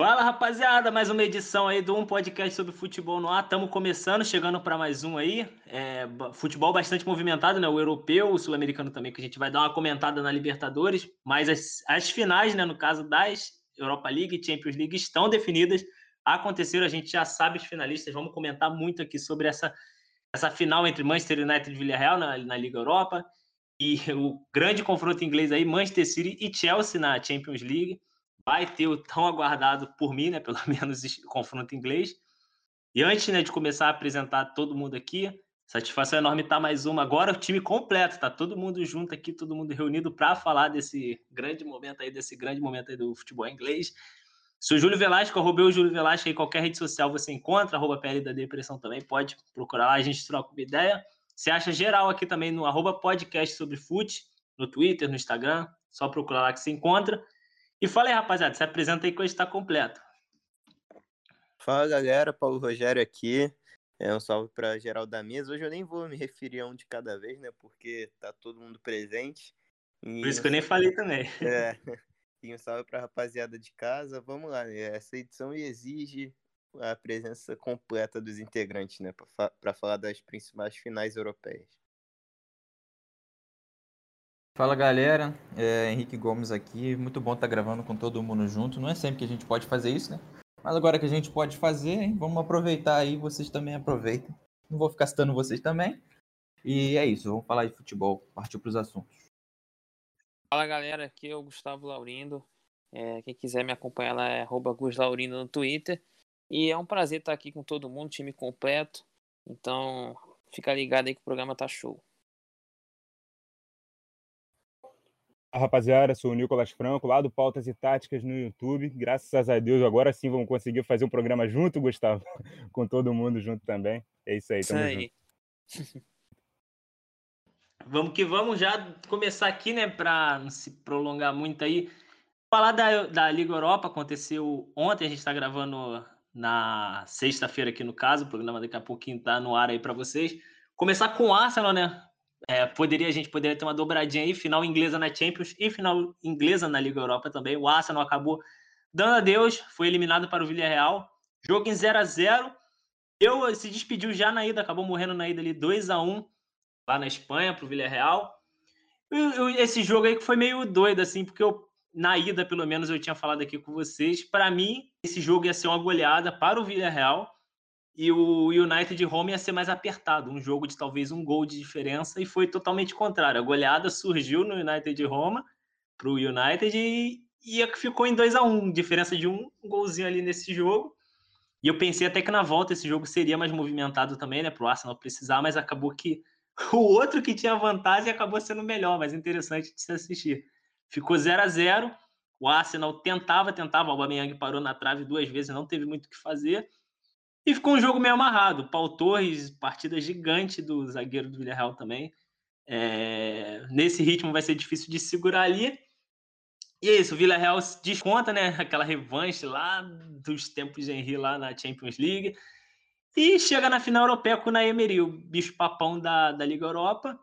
Fala rapaziada, mais uma edição aí do um podcast sobre futebol no ar. Estamos começando, chegando para mais um aí. É, futebol bastante movimentado, né? O europeu, o sul-americano também, que a gente vai dar uma comentada na Libertadores. Mas as, as finais, né? No caso das Europa League e Champions League, estão definidas. Aconteceram, a gente já sabe os finalistas. Vamos comentar muito aqui sobre essa, essa final entre Manchester United e Villarreal na, na Liga Europa. E o grande confronto inglês aí, Manchester City e Chelsea na Champions League vai ter o tão aguardado por mim, né, pelo menos confronto inglês. E antes né, de começar a apresentar todo mundo aqui, satisfação enorme estar mais uma. Agora o time completo, tá todo mundo junto aqui, todo mundo reunido para falar desse grande momento aí, desse grande momento aí do futebol inglês. Sou Júlio Velasco, arrobei o Júlio Velasco aí, qualquer rede social você encontra, arroba PL da Depressão também, pode procurar lá, a gente troca uma ideia. Você acha geral aqui também no arroba podcast sobre fute, no Twitter, no Instagram, só procurar lá que você encontra. E fala aí, rapaziada, se apresenta aí que hoje está completo. Fala galera, Paulo Rogério aqui. É um salve para geral da mesa. Hoje eu nem vou me referir a um de cada vez, né? Porque tá todo mundo presente. E... Por isso que eu nem falei também. É. E um salve para rapaziada de casa. Vamos lá, né? Essa edição exige a presença completa dos integrantes, né? Para falar das principais finais europeias. Fala galera, é Henrique Gomes aqui. Muito bom estar gravando com todo mundo junto. Não é sempre que a gente pode fazer isso, né? Mas agora que a gente pode fazer, hein? vamos aproveitar aí, vocês também aproveitem. Não vou ficar citando vocês também. E é isso, vamos falar de futebol, partiu para os assuntos. Fala galera, aqui é o Gustavo Laurindo. É, quem quiser me acompanhar lá é Gus Laurindo no Twitter. E é um prazer estar aqui com todo mundo, time completo. Então, fica ligado aí que o programa tá show. Rapaziada, sou o Nicolas Franco, lá do Pautas e Táticas no YouTube. Graças a Deus, agora sim vamos conseguir fazer um programa junto, Gustavo, com todo mundo junto também. É isso aí, tamo isso aí. junto. Vamos que vamos já começar aqui, né, para não se prolongar muito aí. Falar da, da Liga Europa, aconteceu ontem, a gente está gravando na sexta-feira aqui no caso, o programa daqui a pouquinho tá no ar aí para vocês. Começar com o Arsenal, né? É, poderia, a gente poderia ter uma dobradinha aí, final inglesa na Champions e final inglesa na Liga Europa também. O Arsenal acabou dando adeus, foi eliminado para o Villarreal. Jogo em 0 a 0 Eu se despediu já na ida, acabou morrendo na ida ali 2 a 1 lá na Espanha para o Villarreal. Esse jogo aí que foi meio doido, assim, porque eu, na ida, pelo menos, eu tinha falado aqui com vocês. Para mim, esse jogo ia ser uma goleada para o Villarreal e o United de home ia ser mais apertado, um jogo de talvez um gol de diferença, e foi totalmente contrário. A goleada surgiu no United de Roma para o United e, e ficou em 2 a 1 um, diferença de um golzinho ali nesse jogo. E eu pensei até que na volta esse jogo seria mais movimentado também, né, para o Arsenal precisar, mas acabou que o outro que tinha vantagem acabou sendo melhor, mais interessante de se assistir. Ficou 0 a 0 o Arsenal tentava, tentava, o Aubameyang parou na trave duas vezes, não teve muito o que fazer. E ficou um jogo meio amarrado. Paul Torres, partida gigante do zagueiro do Villarreal também. É... Nesse ritmo vai ser difícil de segurar ali. E é isso, o Villarreal desconta, né? Aquela revanche lá dos tempos de Henry lá na Champions League. E chega na final europeia com o Naemery, o bicho papão da, da Liga Europa.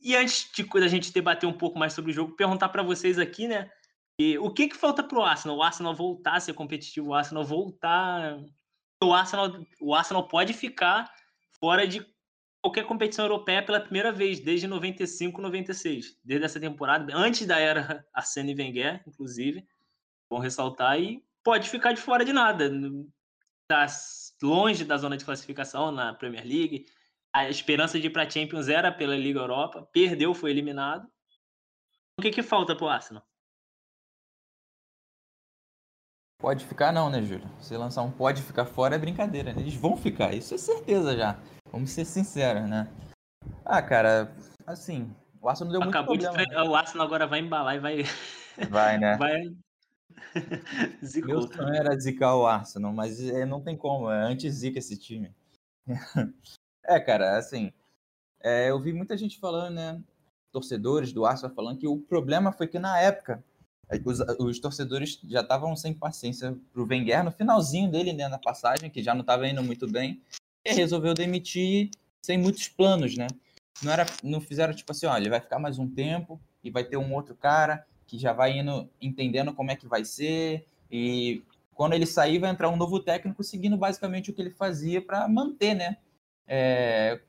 E antes de a gente debater um pouco mais sobre o jogo, perguntar para vocês aqui, né? E o que, que falta para o Arsenal? O Arsenal voltar a ser competitivo, o Arsenal voltar o Arsenal, o Arsenal pode ficar fora de qualquer competição europeia pela primeira vez, desde 95, 96. Desde essa temporada, antes da era Arsene Wenger, inclusive. Vão ressaltar e pode ficar de fora de nada. Tá longe da zona de classificação na Premier League. A esperança de ir para Champions era pela Liga Europa. Perdeu, foi eliminado. O que, que falta para o Arsenal? Pode ficar não, né, Júlio? Se lançar um pode ficar fora é brincadeira, né? Eles vão ficar, isso é certeza já. Vamos ser sinceros, né? Ah, cara, assim, o Arsenal deu Acabou muito problema. De... Né? O Arsenal agora vai embalar e vai... Vai, né? vai... Meu sonho era zicar o Arsenal, mas é, não tem como, é anti-zica esse time. é, cara, assim, é, eu vi muita gente falando, né, torcedores do Arsenal falando que o problema foi que na época os, os torcedores já estavam sem paciência pro Wenger no finalzinho dele, né, na passagem, que já não estava indo muito bem, e resolveu demitir sem muitos planos, né? Não, era, não fizeram tipo assim, olha, ele vai ficar mais um tempo e vai ter um outro cara que já vai indo entendendo como é que vai ser e quando ele sair, vai entrar um novo técnico seguindo basicamente o que ele fazia para manter, né? É,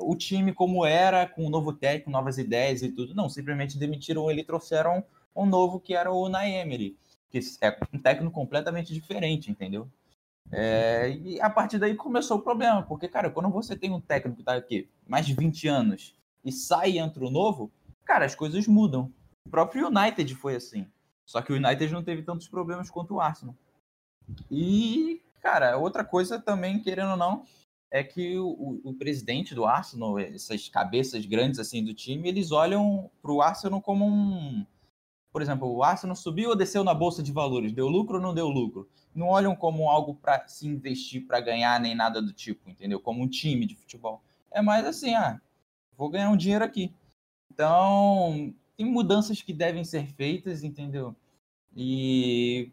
o time como era, com um novo técnico, novas ideias e tudo. Não, simplesmente demitiram ele e trouxeram um novo que era o Naemery, que é um técnico completamente diferente, entendeu? É, e a partir daí começou o problema, porque, cara, quando você tem um técnico que tá aqui mais de 20 anos e sai e entra o novo, cara, as coisas mudam. O próprio United foi assim. Só que o United não teve tantos problemas quanto o Arsenal. E, cara, outra coisa também, querendo ou não, é que o, o, presidente do Arsenal, essas cabeças grandes assim do time, eles olham para o Arsenal como um. Por exemplo, o Arsenal subiu ou desceu na bolsa de valores, deu lucro ou não deu lucro? Não olham como algo para se investir para ganhar nem nada do tipo, entendeu? Como um time de futebol. É mais assim, ah, vou ganhar um dinheiro aqui. Então, tem mudanças que devem ser feitas, entendeu? E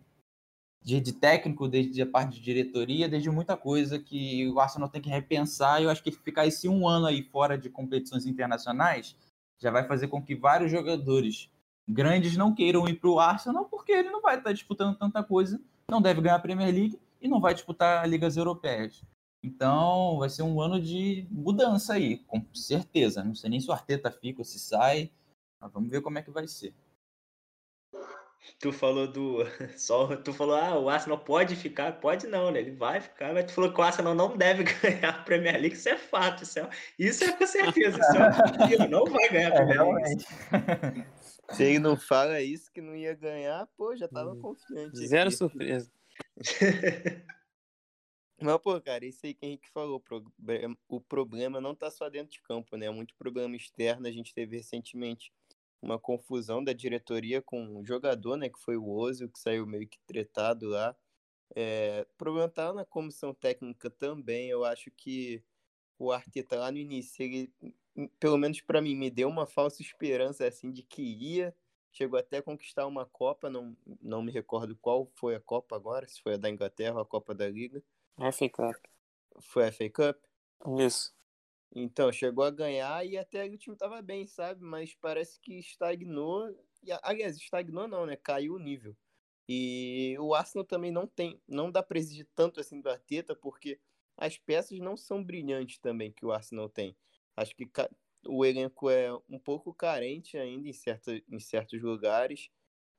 de, de, técnico, desde a parte de diretoria, desde muita coisa que o Arsenal tem que repensar. Eu acho que ficar esse um ano aí fora de competições internacionais já vai fazer com que vários jogadores grandes não queiram ir para o Arsenal, porque ele não vai estar disputando tanta coisa, não deve ganhar a Premier League e não vai disputar ligas europeias. Então, vai ser um ano de mudança aí, com certeza. Não sei nem se o Arteta fica ou se sai. Mas vamos ver como é que vai ser. Tu falou do. Só, tu falou, ah, o Arsenal pode ficar, pode não, né? Ele vai ficar, mas tu falou que o Arsenal não deve ganhar a Premier League, isso é fato, isso é, isso é com certeza, isso é, não vai ganhar a é, Premier é, League. Se ele não fala isso que não ia ganhar, pô, já tava hum. confiante. Zero aqui. surpresa. Mas, pô, cara, isso aí que a Henrique falou, o problema não tá só dentro de campo, né? É muito problema externo. A gente teve recentemente uma confusão da diretoria com um jogador, né, que foi o Ozil, que saiu meio que tretado lá. É, o problema tá na comissão técnica também. Eu acho que o Arteta lá no início, ele, pelo menos para mim, me deu uma falsa esperança assim de que ia. Chegou até a conquistar uma Copa, não, não me recordo qual foi a Copa agora, se foi a da Inglaterra ou a Copa da Liga. FA Cup. Foi a FA Cup? Isso. Então, chegou a ganhar e até o time tava bem, sabe? Mas parece que estagnou. Aliás, estagnou não, né? Caiu o nível. E o Arsenal também não tem, não dá para exigir tanto assim do Arteta, porque as peças não são brilhantes também que o Arsenal tem. Acho que o elenco é um pouco carente ainda em, certa, em certos lugares.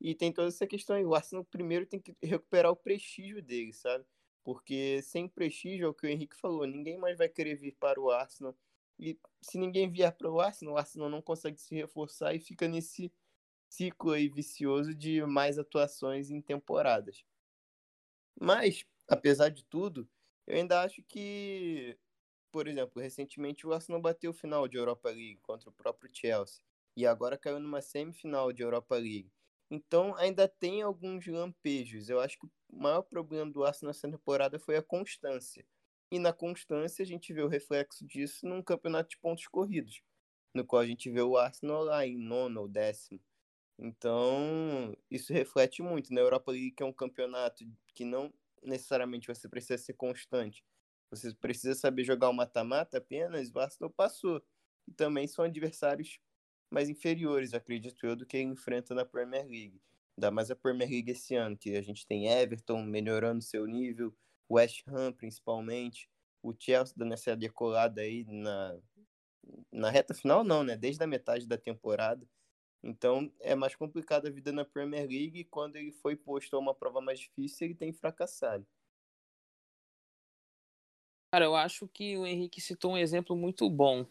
E tem toda essa questão aí. O Arsenal primeiro tem que recuperar o prestígio dele, sabe? Porque sem prestígio, é o que o Henrique falou, ninguém mais vai querer vir para o Arsenal. E se ninguém vier para o Arsenal, o Arsenal não consegue se reforçar e fica nesse ciclo aí vicioso de mais atuações em temporadas. Mas, apesar de tudo, eu ainda acho que, por exemplo, recentemente o Arsenal bateu o final de Europa League contra o próprio Chelsea e agora caiu numa semifinal de Europa League. Então ainda tem alguns lampejos. Eu acho que o maior problema do Arsenal nessa temporada foi a constância. E na constância a gente vê o reflexo disso num campeonato de pontos corridos, no qual a gente vê o Arsenal lá em nono ou décimo. Então, isso reflete muito. Na Europa League, que é um campeonato que não necessariamente você precisa ser constante. Você precisa saber jogar o mata-mata apenas, o Arsenal passou. E também são adversários mais inferiores, acredito eu, do que enfrenta na Premier League. Ainda mais a Premier League esse ano, que a gente tem Everton melhorando seu nível, West Ham principalmente, o Chelsea dando essa decolada aí na, na reta final, não, né? Desde a metade da temporada. Então é mais complicada a vida na Premier League e quando ele foi posto a uma prova mais difícil, ele tem fracassado. Cara, eu acho que o Henrique citou um exemplo muito bom,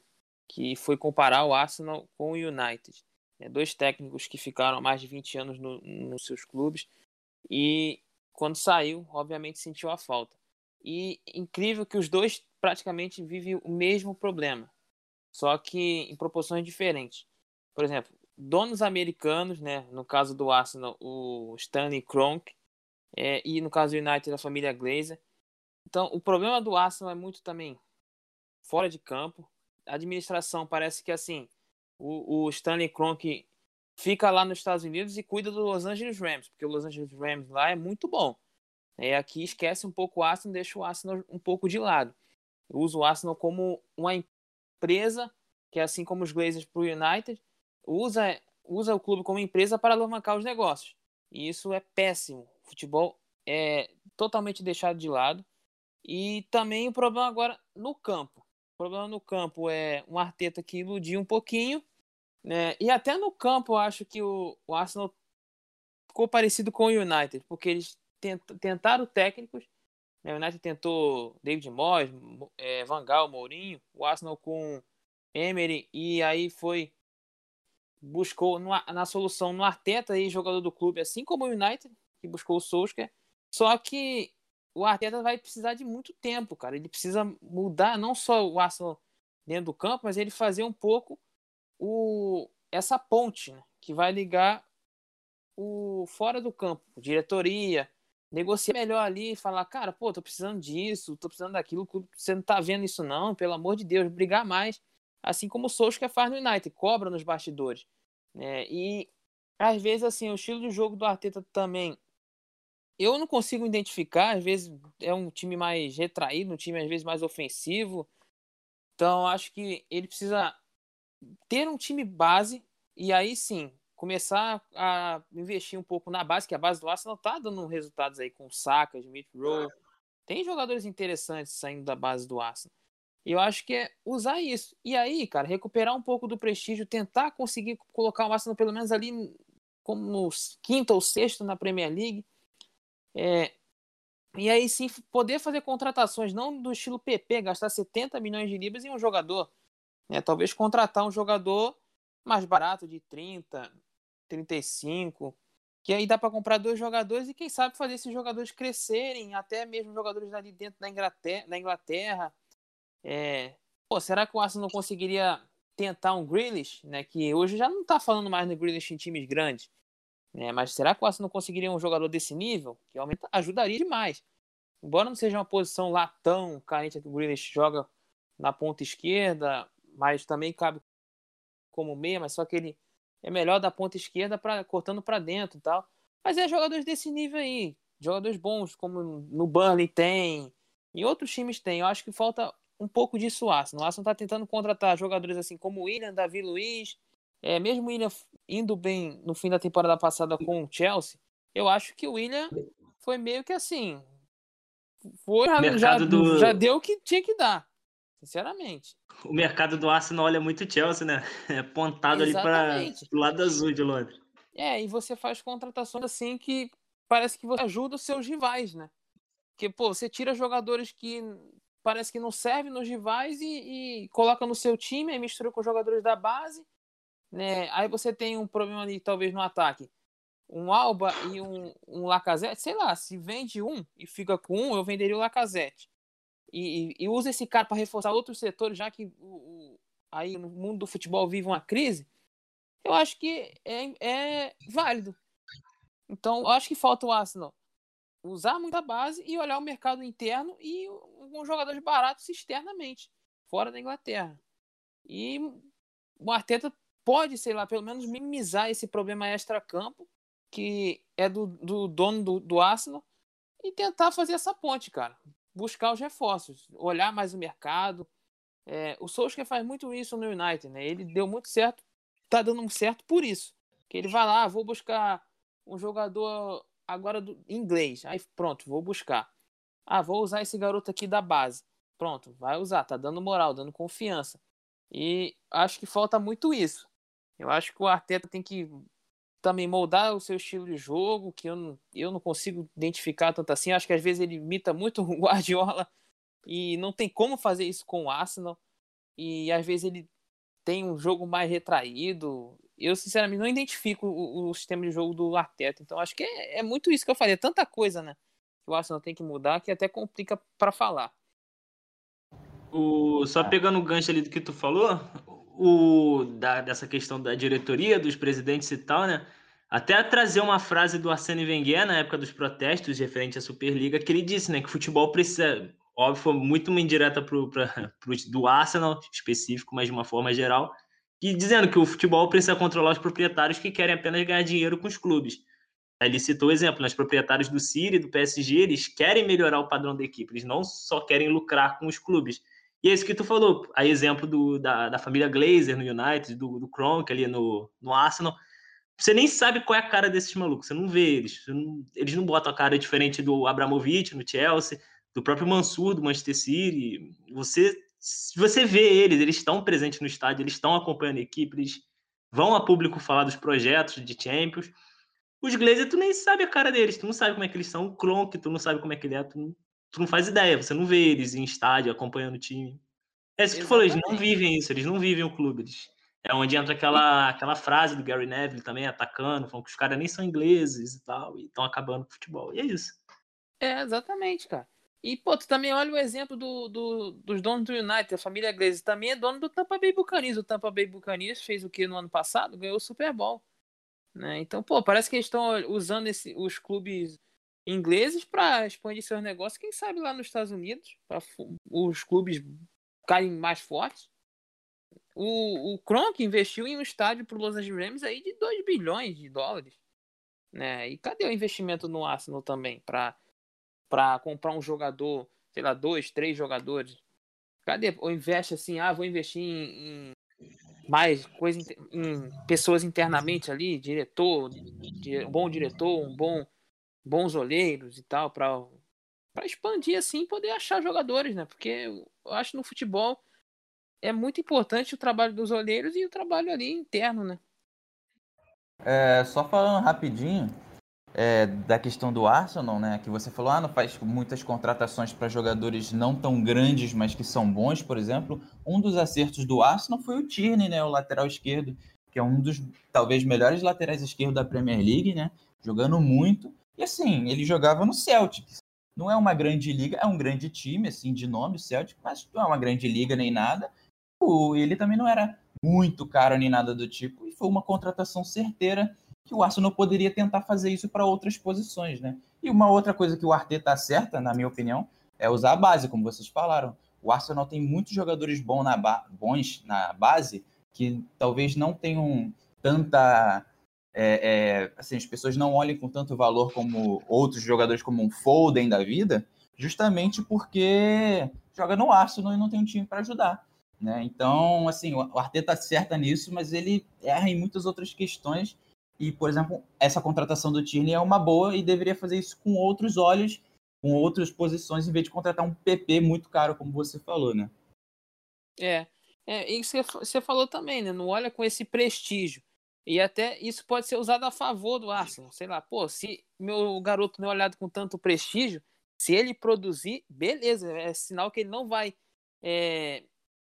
que foi comparar o Arsenal com o United. É, dois técnicos que ficaram mais de 20 anos no, nos seus clubes e quando saiu, obviamente sentiu a falta. E incrível que os dois praticamente vivem o mesmo problema, só que em proporções diferentes. Por exemplo, donos americanos, né, no caso do Arsenal, o Stanley Kroenke, é, e no caso do United, a família Glazer. Então, o problema do Arsenal é muito também fora de campo. A administração parece que assim, o, o Stanley Kroenke fica lá nos Estados Unidos e cuida do Los Angeles Rams, porque o Los Angeles Rams lá é muito bom. É, aqui esquece um pouco o Arsenal, deixa o Arsenal um pouco de lado. Usa o Arsenal como uma empresa, que é assim como os Glazers para o United, usa, usa o clube como empresa para alavancar os negócios. E isso é péssimo. O futebol é totalmente deixado de lado. E também o problema agora no campo. O problema no campo é um Arteta que iludiu um pouquinho, né? E até no campo eu acho que o, o Arsenal ficou parecido com o United, porque eles tent, tentaram técnicos. Né? O United tentou David Moyes, é, Van Gaal, Mourinho, o Arsenal com Emery e aí foi buscou no, na solução no Arteta aí jogador do clube, assim como o United que buscou o Solskjaer. Só que o Arteta vai precisar de muito tempo, cara. Ele precisa mudar não só o Arsenal dentro do campo, mas ele fazer um pouco o essa ponte, né? que vai ligar o fora do campo, diretoria, negociar melhor ali, falar, cara, pô, tô precisando disso, tô precisando daquilo, você não tá vendo isso não, pelo amor de Deus, brigar mais, assim como o Solskjaer faz no United, cobra nos bastidores, né? E às vezes assim, o estilo de jogo do Arteta também eu não consigo identificar, às vezes é um time mais retraído, um time às vezes mais ofensivo. Então, acho que ele precisa ter um time base e aí sim começar a investir um pouco na base, que a base do Arsenal tá dando resultados aí com Saka, Smith Rowe. Tem jogadores interessantes saindo da base do Arsenal. Eu acho que é usar isso. E aí, cara, recuperar um pouco do prestígio, tentar conseguir colocar o Arsenal pelo menos ali como quinto ou sexto na Premier League é, e aí sim poder fazer contratações, não do estilo PP, gastar 70 milhões de libras em um jogador. Né? Talvez contratar um jogador mais barato, de 30, 35, que aí dá para comprar dois jogadores e quem sabe fazer esses jogadores crescerem, até mesmo jogadores ali dentro da Inglaterra. Da Inglaterra. É... Pô, será que o Arsenal não conseguiria tentar um Grealish, né? Que hoje já não está falando mais no Grealish em times grandes. Né? Mas será que o Arsenal conseguiria um jogador desse nível? Que aumenta, ajudaria demais. Embora não seja uma posição lá tão carente que o Grealish joga na ponta esquerda, mas também cabe como meia, mas só que ele é melhor da ponta esquerda para cortando para dentro e tal. Mas é jogadores desse nível aí, jogadores bons como no Burnley tem, e outros times tem. Eu acho que falta um pouco disso o Arsenal. O Arsenal está tentando contratar jogadores assim como o William, Davi Luiz, é, mesmo o William indo bem no fim da temporada passada com o Chelsea, eu acho que o William foi meio que assim. Foi, já, do... já deu o que tinha que dar, sinceramente. O mercado do Arsenal olha muito Chelsea, né? É pontado Exatamente. ali para o lado azul de Londres. É, e você faz contratações assim que parece que você ajuda os seus rivais, né? Porque, pô, você tira jogadores que parece que não servem nos rivais e, e coloca no seu time, aí mistura com os jogadores da base né? Aí você tem um problema ali, talvez, no ataque. Um Alba e um, um Lacazette, sei lá, se vende um e fica com um, eu venderia o Lacazette. E, e, e usa esse cara para reforçar outros setores, já que o, o, aí no mundo do futebol vive uma crise, eu acho que é, é válido. Então, eu acho que falta o Arsenal usar muita base e olhar o mercado interno e um jogadores baratos externamente, fora da Inglaterra. E o Arteta pode, sei lá, pelo menos minimizar esse problema extra-campo, que é do, do dono do, do Arsenal, e tentar fazer essa ponte, cara. Buscar os reforços, olhar mais o mercado. É, o Solskjaer faz muito isso no United, né? Ele deu muito certo, tá dando certo por isso. Que ele vai lá, vou buscar um jogador agora do inglês. Aí pronto, vou buscar. Ah, vou usar esse garoto aqui da base. Pronto, vai usar, tá dando moral, dando confiança. E acho que falta muito isso. Eu acho que o Arteta tem que também moldar o seu estilo de jogo, que eu não, eu não consigo identificar tanto assim. Acho que às vezes ele imita muito o Guardiola e não tem como fazer isso com o Arsenal. E às vezes ele tem um jogo mais retraído. Eu, sinceramente, não identifico o, o sistema de jogo do Arteta. Então, acho que é, é, muito isso que eu falei. É tanta coisa, né? Que o Arsenal tem que mudar que até complica para falar. O, só pegando o gancho ali do que tu falou, o, da, dessa questão da diretoria, dos presidentes e tal, né? Até trazer uma frase do Arsene Wenger na época dos protestos referente à Superliga, que ele disse, né, que futebol precisa, óbvio, foi muito uma indireta pro, pra, pro, do Arsenal específico, mas de uma forma geral, e dizendo que o futebol precisa controlar os proprietários que querem apenas ganhar dinheiro com os clubes. Ele citou o exemplo, né, os proprietários do City, do PSG, eles querem melhorar o padrão da equipe, eles não só querem lucrar com os clubes. E é isso que tu falou, a exemplo do, da, da família Glazer no United, do, do Kronk ali no, no Arsenal. você nem sabe qual é a cara desses malucos, você não vê eles. Não, eles não botam a cara diferente do Abramovich no Chelsea, do próprio Mansur do Manchester City. Você, você vê eles, eles estão presentes no estádio, eles estão acompanhando a equipe, eles vão a público falar dos projetos de Champions. Os Glazers, tu nem sabe a cara deles, tu não sabe como é que eles são. O Kronk, tu não sabe como é que ele é, tu não, tu não faz ideia, você não vê eles em estádio acompanhando o time. É isso que tu falou, eles não vivem isso, eles não vivem o clube. Eles, é onde entra aquela, aquela frase do Gary Neville também, atacando, falando que os caras nem são ingleses e tal, e estão acabando com o futebol. E é isso. É, exatamente, cara. E, pô, tu também olha o exemplo do, do, dos donos do United, a família Glaze também é dono do Tampa Bay Buccaneers. O Tampa Bay Buccaneers fez o que no ano passado? Ganhou o Super Bowl. Né? Então, pô, parece que eles estão usando esse, os clubes ingleses para expandir seus negócios. Quem sabe lá nos Estados Unidos, para os clubes caem mais fortes. O, o Kronk investiu em um estádio para o Los Angeles Rams aí de 2 bilhões de dólares. Né? E cadê o investimento no Arsenal também para comprar um jogador, sei lá, dois, três jogadores? Cadê? Ou investe assim, ah, vou investir em, em mais coisa em pessoas internamente ali, diretor, um bom diretor, um bom bons olheiros e tal para para expandir assim, poder achar jogadores, né? Porque eu acho no futebol é muito importante o trabalho dos olheiros e o trabalho ali interno, né? É, só falando rapidinho é, da questão do Arsenal, né? Que você falou, ah, não faz muitas contratações para jogadores não tão grandes, mas que são bons, por exemplo. Um dos acertos do Arsenal foi o Tierney, né? O lateral esquerdo, que é um dos talvez melhores laterais esquerdos da Premier League, né? Jogando muito. E assim, ele jogava no Celtic. Não é uma grande liga, é um grande time, assim, de nome, o Celtic, mas não é uma grande liga nem nada ele também não era muito caro nem nada do tipo, e foi uma contratação certeira que o Arsenal poderia tentar fazer isso para outras posições, né? E uma outra coisa que o Arteta acerta, na minha opinião, é usar a base, como vocês falaram. O Arsenal tem muitos jogadores bons na, bons na base que talvez não tenham tanta. É, é, assim, as pessoas não olhem com tanto valor como outros jogadores, como um Foden da vida, justamente porque joga no Arsenal e não tem um time para ajudar. Né? Então, assim, o Arteta acerta nisso, mas ele erra em muitas outras questões. E, por exemplo, essa contratação do Tierney é uma boa e deveria fazer isso com outros olhos, com outras posições, em vez de contratar um PP muito caro, como você falou, né? É, é e você, falou também, né? Não olha com esse prestígio. E até isso pode ser usado a favor do Arsenal. Sei lá, pô, se meu garoto não é olhado com tanto prestígio, se ele produzir, beleza, é sinal que ele não vai é,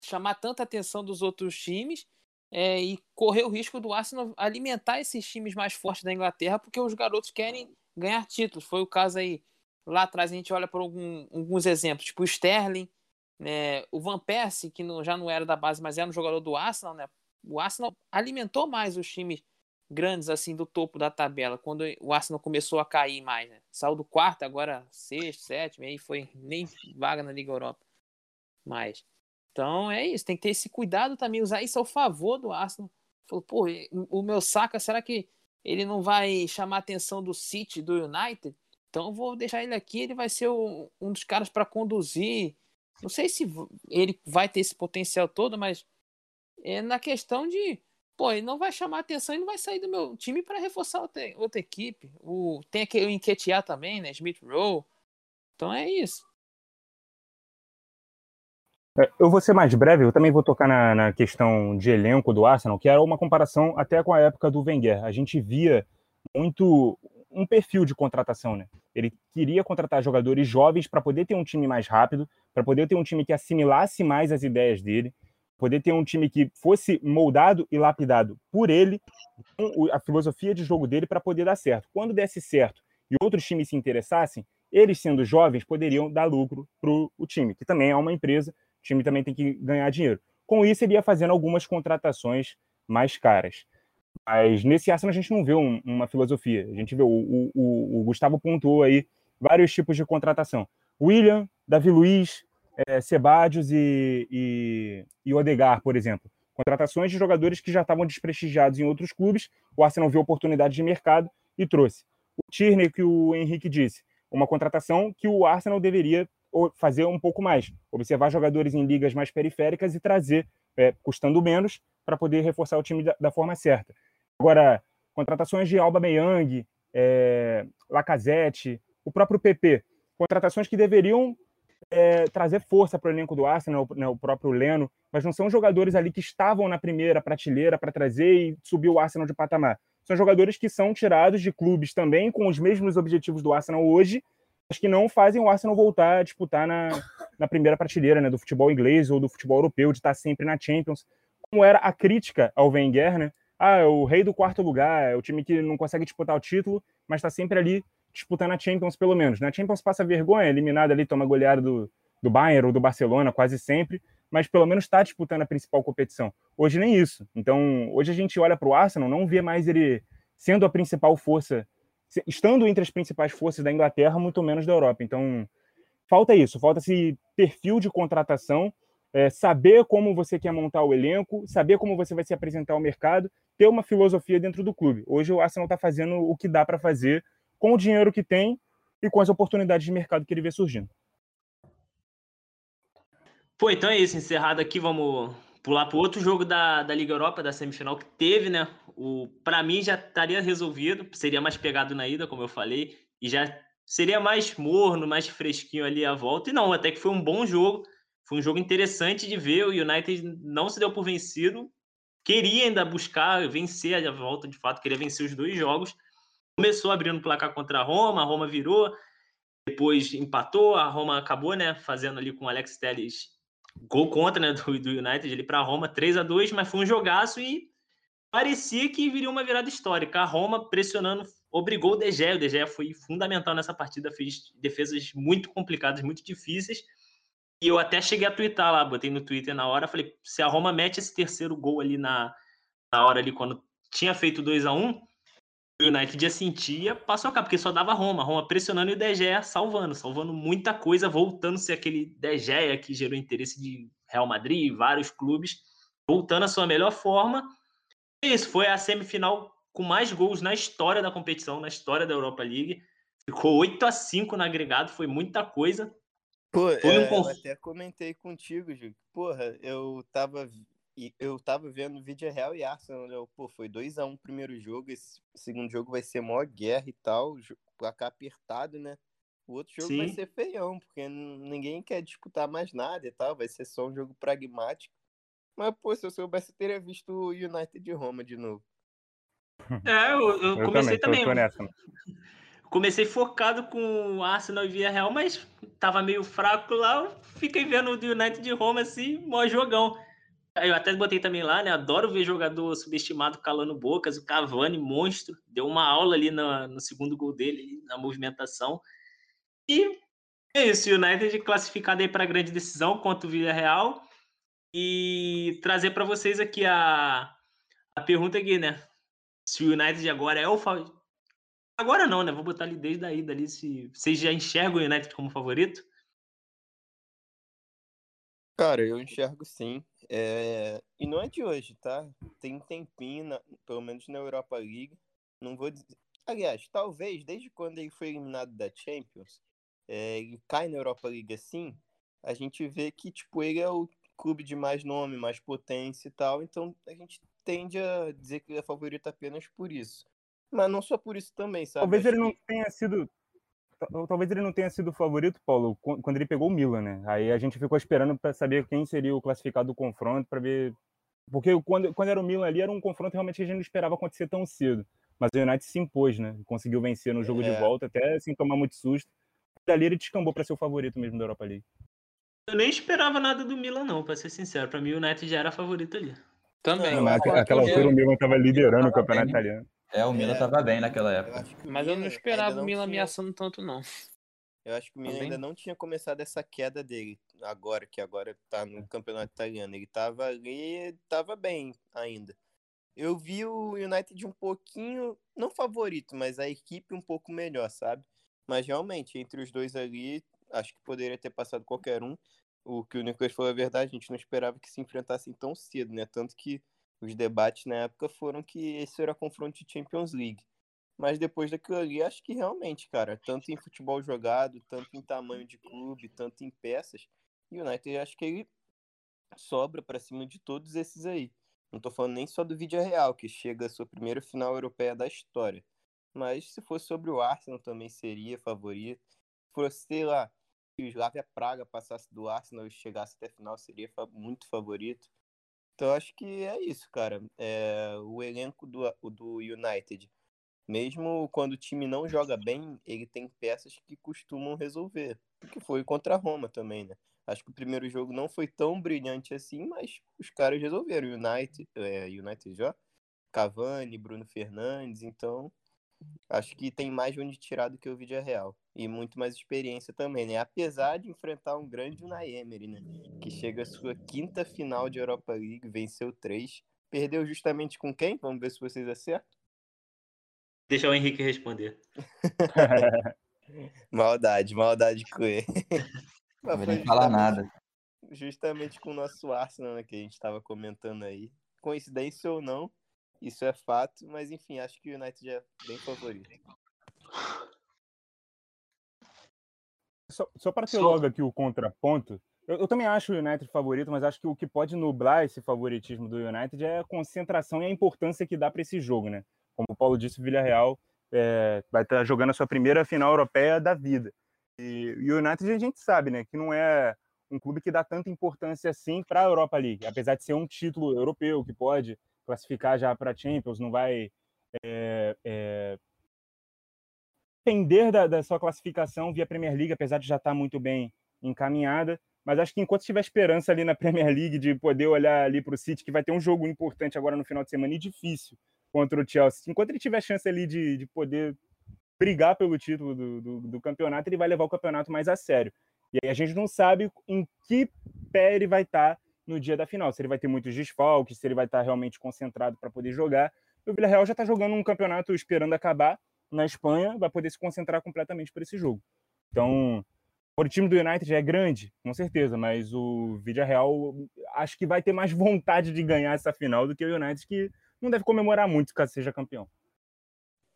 chamar tanta atenção dos outros times é, e correr o risco do Arsenal alimentar esses times mais fortes da Inglaterra, porque os garotos querem ganhar títulos. Foi o caso aí. Lá atrás a gente olha por algum, alguns exemplos, tipo o Sterling, né, o Van Persie, que já não era da base, mas era um jogador do Arsenal. Né, o Arsenal alimentou mais os times grandes assim do topo da tabela, quando o Arsenal começou a cair mais. Né? Saiu do quarto, agora sexto, sétimo, aí foi nem vaga na Liga Europa. Mas então é isso, tem que ter esse cuidado também, usar isso ao favor do Arsenal. Falou, pô, o meu saca, será que ele não vai chamar a atenção do City, do United? Então vou deixar ele aqui, ele vai ser o, um dos caras para conduzir. Não sei se ele vai ter esse potencial todo, mas é na questão de, pô, ele não vai chamar atenção e não vai sair do meu time para reforçar outra, outra equipe. O, tem aquele o Enquetear também, né? Smith Rowe. Então é isso. É, eu vou ser mais breve, eu também vou tocar na, na, questão de elenco do Arsenal, que era uma comparação até com a época do Wenger. A gente via muito um perfil de contratação, né? Ele queria contratar jogadores jovens para poder ter um time mais rápido, para poder ter um time que assimilasse mais as ideias dele, poder ter um time que fosse moldado e lapidado por ele, com a filosofia de jogo dele para poder dar certo. Quando desse certo e outros times se interessassem, eles sendo jovens poderiam dar lucro para o time, que também é uma empresa o time também tem que ganhar dinheiro. Com isso, ele ia fazendo algumas contratações mais caras. Mas nesse Arsenal a gente não vê um, uma filosofia. A gente vê, o, o, o, Gustavo pontuou aí vários tipos de contratação. William, Davi Luiz, é, e, e, e Odegar, por exemplo. Contratações de jogadores que já estavam desprestigiados em outros clubes. O Arsenal viu oportunidade de mercado e trouxe. O Tierney, que o Henrique disse, uma contratação que o Arsenal deveria fazer um pouco mais, observar jogadores em ligas mais periféricas e trazer, é, custando menos, para poder reforçar o time da, da, forma certa. Agora, Contratações de Alba Meyang, é, Lacazette, o próprio PP. Contratações que deveriam é, trazer força para o elenco do Arsenal, né, o próprio Leno, mas não são jogadores ali que estavam na primeira prateleira para trazer e subir o Arsenal de patamar. São jogadores que são tirados de clubes também com os mesmos objetivos do Arsenal hoje, mas que não fazem o Arsenal voltar a disputar na, na primeira prateleira né, do futebol inglês ou do futebol europeu, de estar sempre na Champions, como era a crítica ao Wenger, né? Ah, é o rei do quarto lugar, é o time que não consegue disputar o título, mas está sempre ali disputando a Champions, pelo menos. Na né? Champions passa vergonha, eliminado ali, toma goleada do, do Bayern ou do Barcelona, quase sempre, mas pelo menos está disputando a principal competição. Hoje nem isso. Então, hoje a gente olha para o Arsenal, não vê mais ele sendo a principal força, estando entre as principais forças da Inglaterra, muito menos da Europa. Então, falta isso, falta esse perfil de contratação, é, saber como você quer montar o elenco, saber como você vai se apresentar ao mercado, ter uma filosofia dentro do clube. Hoje o Arsenal está fazendo o que dá para fazer com o dinheiro que tem e com as oportunidades de mercado que ele vê surgindo. Pô, então é isso. Encerrado aqui, vamos pular para o outro jogo da, da Liga Europa, da semifinal que teve, né? O para mim já estaria resolvido, seria mais pegado na ida, como eu falei, e já seria mais morno, mais fresquinho ali a volta. E não, até que foi um bom jogo, foi um jogo interessante de ver. O United não se deu por vencido, queria ainda buscar vencer a volta, de fato, queria vencer os dois jogos. Começou abrindo o placar contra a Roma, a Roma virou, depois empatou, a Roma acabou, né, fazendo ali com o Alex Telles gol contra, né, do, do United ali para a Roma, 3 a 2 mas foi um jogaço e parecia que viria uma virada histórica. A Roma pressionando, obrigou o De Gea, o De Gea foi fundamental nessa partida, fez defesas muito complicadas, muito difíceis, e eu até cheguei a twittar lá, botei no Twitter na hora, falei, se a Roma mete esse terceiro gol ali na, na hora ali, quando tinha feito 2 a 1 um, o United já sentia, passou a cá, porque só dava Roma, Roma pressionando e o De Gea salvando, salvando muita coisa, voltando a ser aquele De Gea que gerou interesse de Real Madrid, vários clubes, voltando à sua melhor forma. E isso, foi a semifinal com mais gols na história da competição, na história da Europa League. Ficou 8 a 5 no agregado, foi muita coisa. Pô, é, eu até comentei contigo, Ju. Porra, eu tava, eu tava vendo vídeo real e Arsenal. Eu, pô, foi 2x1 um o primeiro jogo. Esse segundo jogo vai ser maior guerra e tal. Placar apertado, né? O outro jogo Sim. vai ser feião, porque ninguém quer disputar mais nada e tal. Vai ser só um jogo pragmático. Mas, pô, se eu soubesse, eu teria visto o United de Roma de novo. É, eu, eu, eu comecei também. também. Tô comecei focado com Arsenal e Via Real, mas tava meio fraco lá. Fiquei vendo o do United de Roma assim, mó jogão. Eu até botei também lá, né? Adoro ver jogador subestimado calando bocas. O Cavani, monstro, deu uma aula ali no, no segundo gol dele, na movimentação. E é isso, o United classificado aí para a grande decisão contra o Villarreal. E trazer para vocês aqui a, a pergunta aqui, né? Se o United agora é o Agora não, né? Vou botar ali desde a ida ali. Se vocês já enxergam o United como favorito? Cara, eu enxergo sim. É... E não é de hoje, tá? Tem um tempinho, na... pelo menos na Europa League. Não vou dizer. Aliás, talvez desde quando ele foi eliminado da Champions, é... ele cai na Europa League assim, a gente vê que, tipo, ele é o clube de mais nome, mais potência e tal. Então a gente tende a dizer que ele é favorito apenas por isso. Mas não só por isso também, sabe? Talvez Acho ele não tenha sido. Talvez ele não tenha sido o favorito, Paulo, quando ele pegou o Milan, né? Aí a gente ficou esperando para saber quem seria o classificado do confronto, para ver. Porque quando, quando era o Milan ali, era um confronto realmente que a gente não esperava acontecer tão cedo. Mas o United se impôs, né? Conseguiu vencer no jogo é. de volta, até sem tomar muito susto. Dali ele descambou para ser o favorito mesmo da Europa League. Eu nem esperava nada do Milan, não, para ser sincero. Para mim, o United já era favorito ali. Também. Não, aquela altura o Milan estava liderando o campeonato italiano. É, o Milan estava bem naquela época. Eu Mas eu não esperava o Milan tinha... ameaçando tanto, não. Eu acho que o Milan ainda não tinha começado essa queda dele agora, que agora tá no campeonato italiano. Ele tava ali, tava bem ainda. Eu vi o United um pouquinho, não favorito, mas a equipe um pouco melhor, sabe? Mas realmente, entre os dois ali, acho que poderia ter passado qualquer um. O que o Nicolas falou é verdade, a gente não esperava que se enfrentassem tão cedo, né? Tanto que os debates na época foram que esse era confronto de Champions League. Mas depois daquilo ali, acho que realmente, cara, tanto em futebol jogado, tanto em tamanho de clube, tanto em peças, o United acho que ele sobra para cima de todos esses aí. Não tô falando nem só do vídeo real, que chega a sua primeira final europeia da história. Mas se fosse sobre o Arsenal também seria favorito. Se fosse, sei lá, se o Slavia Praga passasse do Arsenal e chegasse até a final, seria muito favorito. Então acho que é isso, cara. É, o elenco do, do United, mesmo quando o time não joga bem, ele tem peças que costumam resolver. O que foi contra a Roma também, né? Acho que o primeiro jogo não foi tão brilhante assim, mas os caras resolveram. United, é, United já, Cavani, Bruno Fernandes, então acho que tem mais de onde tirar do que o vídeo real. E muito mais experiência também, né? Apesar de enfrentar um grande Unai Emery, né? Que chega à sua quinta final de Europa League, venceu três. Perdeu justamente com quem? Vamos ver se vocês acertam. Deixa o Henrique responder. maldade, maldade com ele. Não vou nem falar nada. Justamente com o nosso Arsenal, né, que a gente estava comentando aí. Coincidência ou não, isso é fato, mas enfim, acho que o United é bem favorito. Só, só para ter logo aqui o contraponto, eu, eu, também acho o United favorito, mas acho que o que pode nublar esse favoritismo do United é a concentração e a importância que dá para esse jogo, né? Como o Paulo disse, o Villarreal é, vai estar tá jogando a sua primeira final europeia da vida. E, e o United a gente sabe, né, que não é um clube que dá tanta importância assim para a Europa League, apesar de ser um título europeu que pode classificar já para Champions, não vai é, é, depender da, da, sua classificação via Premier League, apesar de já estar tá muito bem encaminhada. Mas acho que enquanto tiver esperança ali na Premier League de poder olhar ali para o City, que vai ter um jogo importante agora no final de semana e difícil contra o Chelsea, enquanto ele tiver chance ali de, de poder brigar pelo título do, do, do, campeonato, ele vai levar o campeonato mais a sério. E aí a gente não sabe em que pé ele vai estar tá no dia da final, se ele vai ter muitos desfalques, se ele vai estar tá realmente concentrado para poder jogar. O Villarreal já está jogando um campeonato esperando acabar na Espanha, vai poder se concentrar completamente para esse jogo. Então, o time do United é grande, com certeza, mas o Villarreal acho que vai ter mais vontade de ganhar essa final do que o United, que não deve comemorar muito caso seja campeão.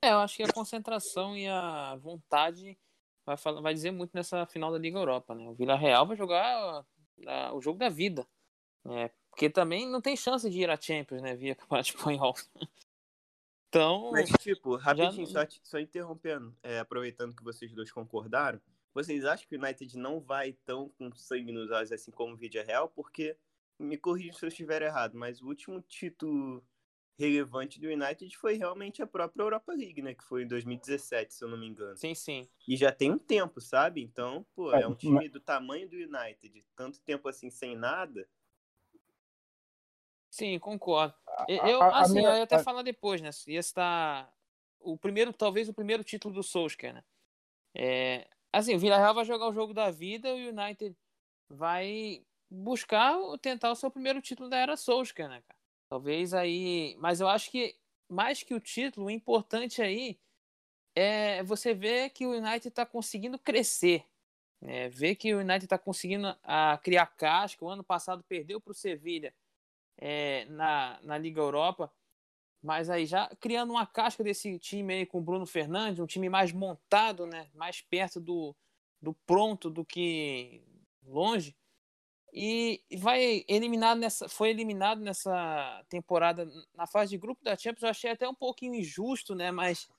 É, eu acho que a concentração e a vontade vai, falar, vai dizer muito nessa final da Liga Europa, né? O Villarreal vai jogar uh, o jogo da vida, né? Porque também não tem chance de ir à Champions, né? Via Campeonato Espanhol. Então. Mas, tipo, rapidinho, já... só, só interrompendo, é, aproveitando que vocês dois concordaram, vocês acham que o United não vai tão com sangue nos olhos assim como o Vídeo Real? Porque, me corrijam se eu estiver errado, mas o último título relevante do United foi realmente a própria Europa League, né? Que foi em 2017, se eu não me engano. Sim, sim. E já tem um tempo, sabe? Então, pô, é, é um time do tamanho do United, tanto tempo assim sem nada. Sim, concordo. Eu, assim, minha... eu ia até falar depois, né? Ia estar o primeiro, talvez o primeiro título do Solskjaer, né? É, assim, o Villarreal vai jogar o jogo da vida, o United vai buscar tentar o seu primeiro título da era Solskjaer, né, cara? Talvez aí. Mas eu acho que, mais que o título, o importante aí é você ver que o United está conseguindo crescer. É, ver que o United está conseguindo a, criar casca. O ano passado perdeu para o Sevilha é, na, na Liga Europa. Mas aí já criando uma casca desse time aí com o Bruno Fernandes, um time mais montado, né? mais perto do, do pronto do que longe e vai eliminado nessa, foi eliminado nessa temporada na fase de grupo da Champions. Eu achei até um pouquinho injusto, né? Mas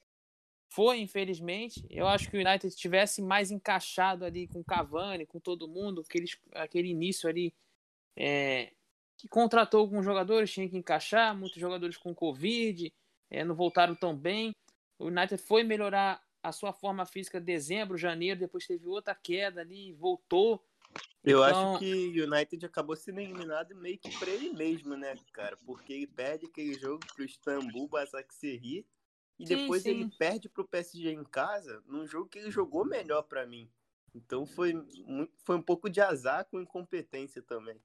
foi, infelizmente. Eu acho que o United tivesse mais encaixado ali com Cavani, com todo mundo, aquele, aquele início ali é, que contratou alguns jogadores, tinha que encaixar, muitos jogadores com Covid, é, não voltaram tão bem. O United foi melhorar a sua forma física dezembro, janeiro, depois teve outra queda ali, voltou. Eu então... acho que o United acabou sendo eliminado meio que pra ele mesmo, né, cara? Porque ele perde aquele jogo pro Istambul Basaksehir e sim, depois sim. ele perde pro PSG em casa num jogo que ele jogou melhor para mim. Então foi, foi um pouco de azar com incompetência também.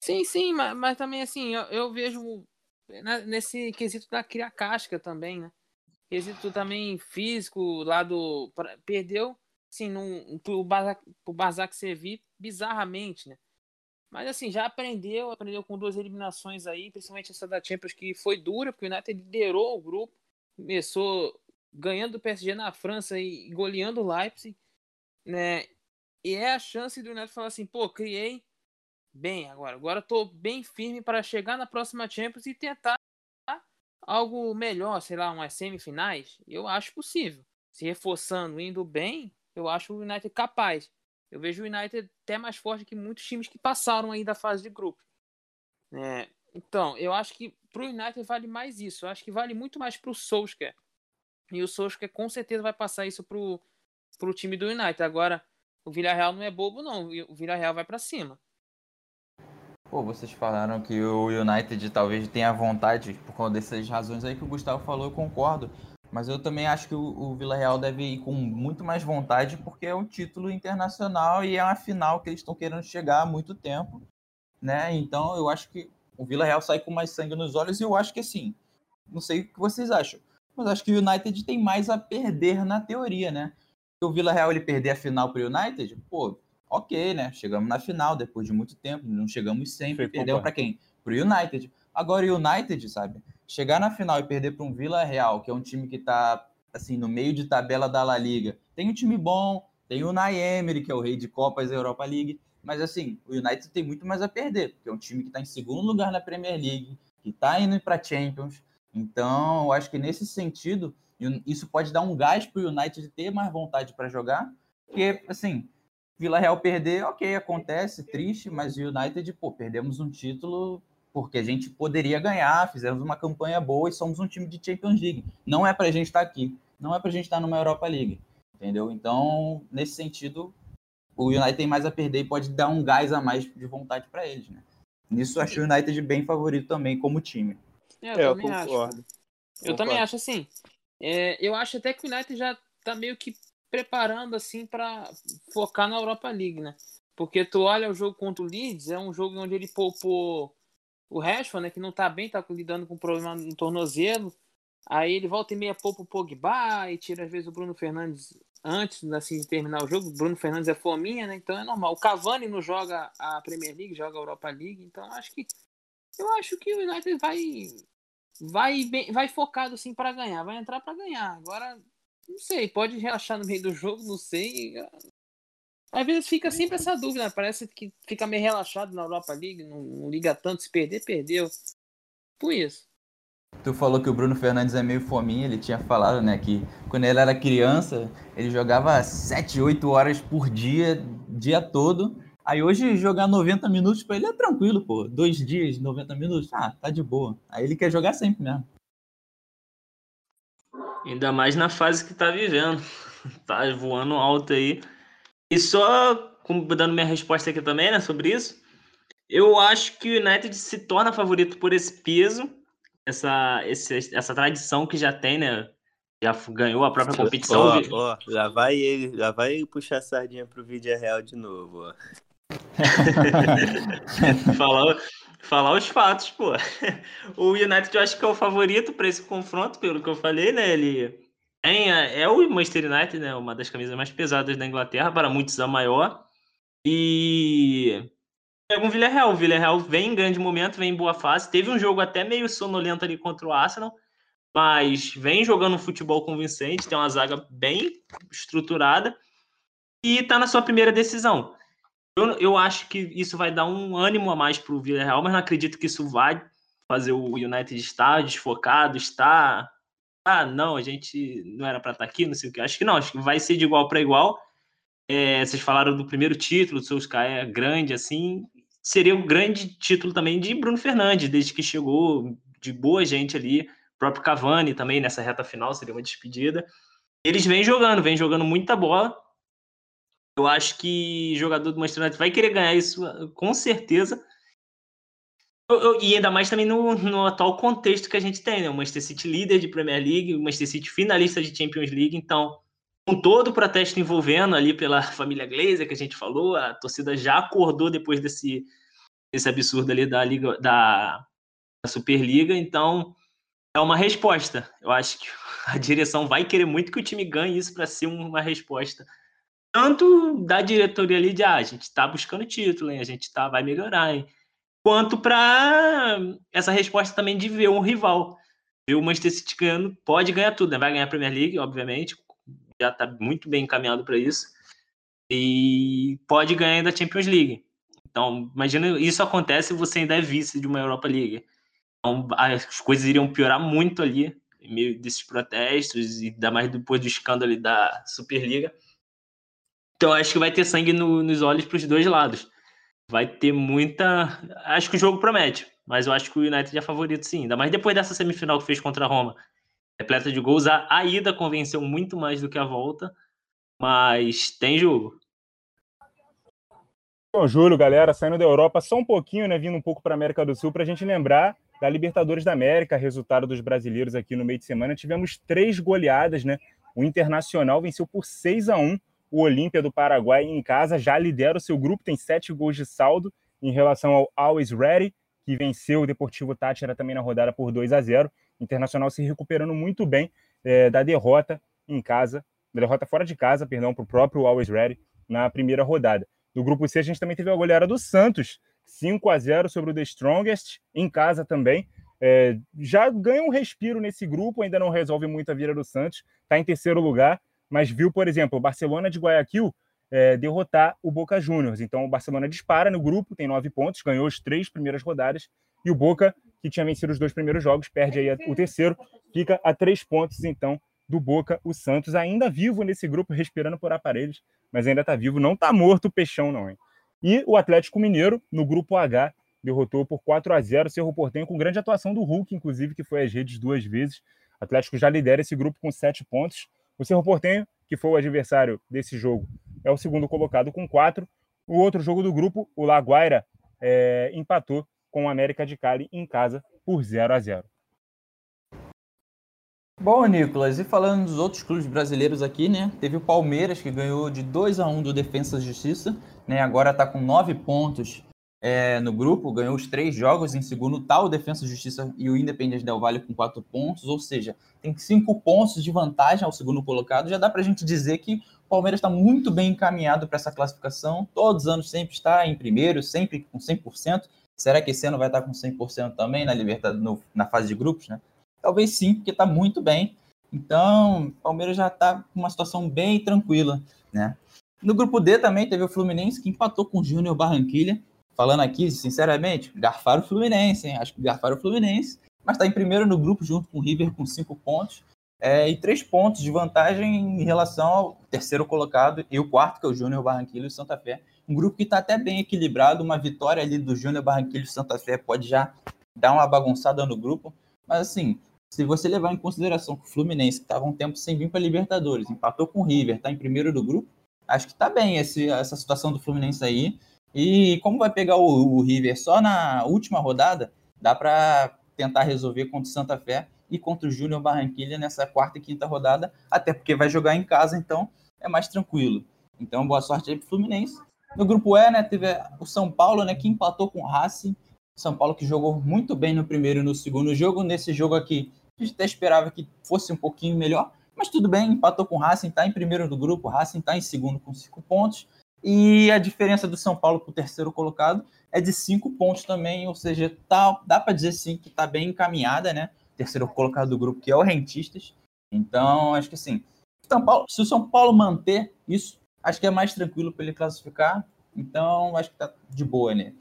Sim, sim, mas, mas também assim, eu, eu vejo nesse quesito da criar casca também, né? Quesito também físico, lá do. Perdeu assim, num, pro, Basak, pro Basak servir bizarramente, né? Mas assim, já aprendeu, aprendeu com duas eliminações aí, principalmente essa da Champions, que foi dura, porque o United liderou o grupo, começou ganhando o PSG na França e goleando o Leipzig, né? E é a chance do United falar assim, pô, criei bem agora. Agora estou bem firme para chegar na próxima Champions e tentar algo melhor, sei lá, umas semifinais. Eu acho possível. Se reforçando, indo bem, eu acho o United capaz. Eu vejo o United até mais forte que muitos times que passaram aí da fase de grupo. É, então, eu acho que para o United vale mais isso. Eu acho que vale muito mais para o Solskjaer. E o Solskjaer com certeza vai passar isso para o time do United. Agora, o Villarreal não é bobo, não. O Villarreal vai para cima. Pô, vocês falaram que o United talvez tenha vontade por conta dessas razões aí que o Gustavo falou, eu concordo. Mas eu também acho que o, o Vila Real deve ir com muito mais vontade, porque é um título internacional e é uma final que eles estão querendo chegar há muito tempo. Né? Então eu acho que o Vila Real sai com mais sangue nos olhos e eu acho que assim, não sei o que vocês acham, mas acho que o United tem mais a perder na teoria, né? o Vila Real ele perder a final para o United, pô, ok, né? Chegamos na final depois de muito tempo, não chegamos sempre, perdeu para quem? Para o United. Agora o United, sabe? Chegar na final e perder para um Vila Real, que é um time que está assim no meio de tabela da La Liga. Tem um time bom, tem o Naemery, que é o rei de Copas da Europa League, mas assim, o United tem muito mais a perder, porque é um time que está em segundo lugar na Premier League, que está indo para Champions. Então, eu acho que nesse sentido, isso pode dar um gás para o United ter mais vontade para jogar, porque assim, Vila Real perder, ok, acontece, triste, mas o United, pô, perdemos um título porque a gente poderia ganhar, fizemos uma campanha boa e somos um time de Champions League. Não é para a gente estar tá aqui, não é para a gente estar tá numa Europa League, entendeu? Então, nesse sentido, o United tem mais a perder e pode dar um gás a mais de vontade para eles, né? Nisso, acho o United bem favorito também como time. É, eu, é, eu também concordo. acho. Eu também acho assim. É, eu acho até que o United já tá meio que preparando assim para focar na Europa League, né? Porque tu olha o jogo contra o Leeds, é um jogo onde ele poupou o Rashford, né, que não tá bem, tá lidando com problema no tornozelo. Aí ele volta e meia poupa o Pogba e tira às vezes o Bruno Fernandes antes assim, de terminar o jogo. O Bruno Fernandes é fominha, né? Então é normal. O Cavani não joga a Premier League, joga a Europa League, então acho que eu acho que o United vai vai bem, vai focado assim para ganhar, vai entrar para ganhar. Agora não sei, pode relaxar no meio do jogo, não sei. Às vezes fica sempre essa dúvida, parece que fica meio relaxado na Europa League, não, não liga tanto, se perder, perdeu. Por isso. Tu falou que o Bruno Fernandes é meio fominha, ele tinha falado, né, que quando ele era criança, ele jogava 7, 8 horas por dia, dia todo. Aí hoje jogar 90 minutos para ele é tranquilo, pô. Dois dias, 90 minutos, ah, tá de boa. Aí ele quer jogar sempre mesmo. Ainda mais na fase que tá vivendo. tá voando alto aí. E só dando minha resposta aqui também, né, sobre isso. Eu acho que o United se torna favorito por esse peso, essa, esse, essa tradição que já tem, né? Já ganhou a própria competição. Ó, ó, já vai ele, já vai ele puxar a sardinha pro vídeo real de novo, ó. falar, falar os fatos, pô. O United eu acho que é o favorito para esse confronto, pelo que eu falei, né? Ele é, é o Manchester United, né? Uma das camisas mais pesadas da Inglaterra, para muitos a maior. E pega um Villarreal. O Villarreal vem em grande momento, vem em boa fase. Teve um jogo até meio sonolento ali contra o Arsenal, mas vem jogando um futebol convincente, tem uma zaga bem estruturada e está na sua primeira decisão. Eu, eu acho que isso vai dar um ânimo a mais para o Villarreal, mas não acredito que isso vai fazer o United estar desfocado, estar ah, não, a gente não era para estar tá aqui, não sei o que. Acho que não, acho que vai ser de igual para igual. É, vocês falaram do primeiro título, do Solskjaer é grande, assim. Seria um grande título também de Bruno Fernandes, desde que chegou, de boa gente ali. O próprio Cavani também nessa reta final seria uma despedida. Eles vêm jogando, vêm jogando muita bola. Eu acho que jogador do Manchester United vai querer ganhar isso com certeza. E ainda mais também no, no, atual contexto que a gente tem, né? O Manchester City líder de Premier League, o Manchester City finalista de Champions League, então, com todo o protesto envolvendo ali pela família Glazer que a gente falou, a torcida já acordou depois desse, desse absurdo ali da Liga da, da Superliga, então é uma resposta. Eu acho que a direção vai querer muito que o time ganhe isso para ser uma resposta. Tanto da diretoria ali de ah, a gente está buscando título, hein? a gente tá, vai melhorar, hein? quanto para essa resposta também de ver um rival. Ver o Manchester City ganhando, pode ganhar tudo, né? vai ganhar a Premier League, obviamente, já está muito bem encaminhado para isso, e pode ganhar ainda a Champions League. Então, imagina, isso acontece e você ainda é vice de uma Europa League. Então, as coisas iriam piorar muito ali, em meio desses protestos, e ainda mais depois do escândalo da Superliga. Então, acho que vai ter sangue no, nos olhos para os dois lados. Vai ter muita. Acho que o jogo promete, mas eu acho que o United é favorito sim. Ainda mais depois dessa semifinal que fez contra a Roma. Repleta de gols. A, a ida convenceu muito mais do que a volta, mas tem jogo. Bom, Júlio, galera, saindo da Europa só um pouquinho, né, vindo um pouco para a América do Sul, para a gente lembrar da Libertadores da América, resultado dos brasileiros aqui no meio de semana. Tivemos três goleadas, né? O Internacional venceu por 6 a 1 o Olímpia do Paraguai em casa, já lidera o seu grupo, tem sete gols de saldo em relação ao Always Ready, que venceu o Deportivo Tátira também na rodada por 2 a 0 Internacional se recuperando muito bem é, da derrota em casa, da derrota fora de casa, perdão, para o próprio Always Ready na primeira rodada. No grupo C, a gente também teve a goleada do Santos, 5 a 0 sobre o The Strongest, em casa também. É, já ganha um respiro nesse grupo, ainda não resolve muito a vira do Santos, está em terceiro lugar, mas viu, por exemplo, o Barcelona de Guayaquil é, derrotar o Boca Juniors. Então o Barcelona dispara no grupo, tem nove pontos, ganhou as três primeiras rodadas, e o Boca, que tinha vencido os dois primeiros jogos, perde aí o terceiro, fica a três pontos, então, do Boca, o Santos, ainda vivo nesse grupo, respirando por aparelhos, mas ainda está vivo, não está morto o peixão, não, hein? E o Atlético Mineiro, no grupo H, derrotou por 4 a 0 o Cerro Portenho, com grande atuação do Hulk, inclusive, que foi às redes duas vezes. O Atlético já lidera esse grupo com sete pontos. O Cerro Portenho, que foi o adversário desse jogo, é o segundo colocado com quatro. O outro jogo do grupo, o Laguaira, é, empatou com o América de Cali em casa por 0 a 0 Bom, Nicolas, e falando dos outros clubes brasileiros aqui, né? Teve o Palmeiras que ganhou de 2 a 1 do Defensa Justiça, né? Agora está com nove pontos é, no grupo, ganhou os três jogos. Em segundo está o Defensa Justiça e o Independente Del Valle com quatro pontos, ou seja, tem cinco pontos de vantagem ao segundo colocado. Já dá para a gente dizer que o Palmeiras está muito bem encaminhado para essa classificação. Todos os anos sempre está em primeiro, sempre com 100%. Será que esse ano vai estar com 100% também na Libertadores, na fase de grupos, né? Talvez sim, porque está muito bem. Então, o Palmeiras já está com uma situação bem tranquila, né? No grupo D também teve o Fluminense que empatou com o Júnior Barranquilha. Falando aqui, sinceramente, garfaram o Fluminense, hein? Acho que garfaram o Fluminense, mas está em primeiro no grupo junto com o River com cinco pontos. É, e três pontos de vantagem em relação ao terceiro colocado e o quarto, que é o Júnior Barranquilha e o Santa Fé. Um grupo que está até bem equilibrado. Uma vitória ali do Júnior Barranquilha e Santa Fé pode já dar uma bagunçada no grupo. Mas assim, se você levar em consideração que o Fluminense, estava um tempo sem vir para Libertadores, empatou com o River, está em primeiro do grupo, acho que está bem esse, essa situação do Fluminense aí. E como vai pegar o, o River só na última rodada, dá para tentar resolver contra o Santa Fé e contra o Júnior Barranquilha nessa quarta e quinta rodada, até porque vai jogar em casa, então é mais tranquilo. Então, boa sorte aí pro Fluminense. No grupo E, né, teve o São Paulo, né, que empatou com o Racing. São Paulo que jogou muito bem no primeiro e no segundo jogo. Nesse jogo aqui, a gente até esperava que fosse um pouquinho melhor, mas tudo bem, empatou com o Racing, está em primeiro do grupo, o Racing está em segundo com cinco pontos. E a diferença do São Paulo para o terceiro colocado é de cinco pontos também, ou seja, tá, dá para dizer sim que está bem encaminhada, né? Terceiro colocado do grupo, que é o Rentistas. Então, acho que assim, São Paulo, se o São Paulo manter isso, acho que é mais tranquilo para ele classificar. Então, acho que tá de boa, né?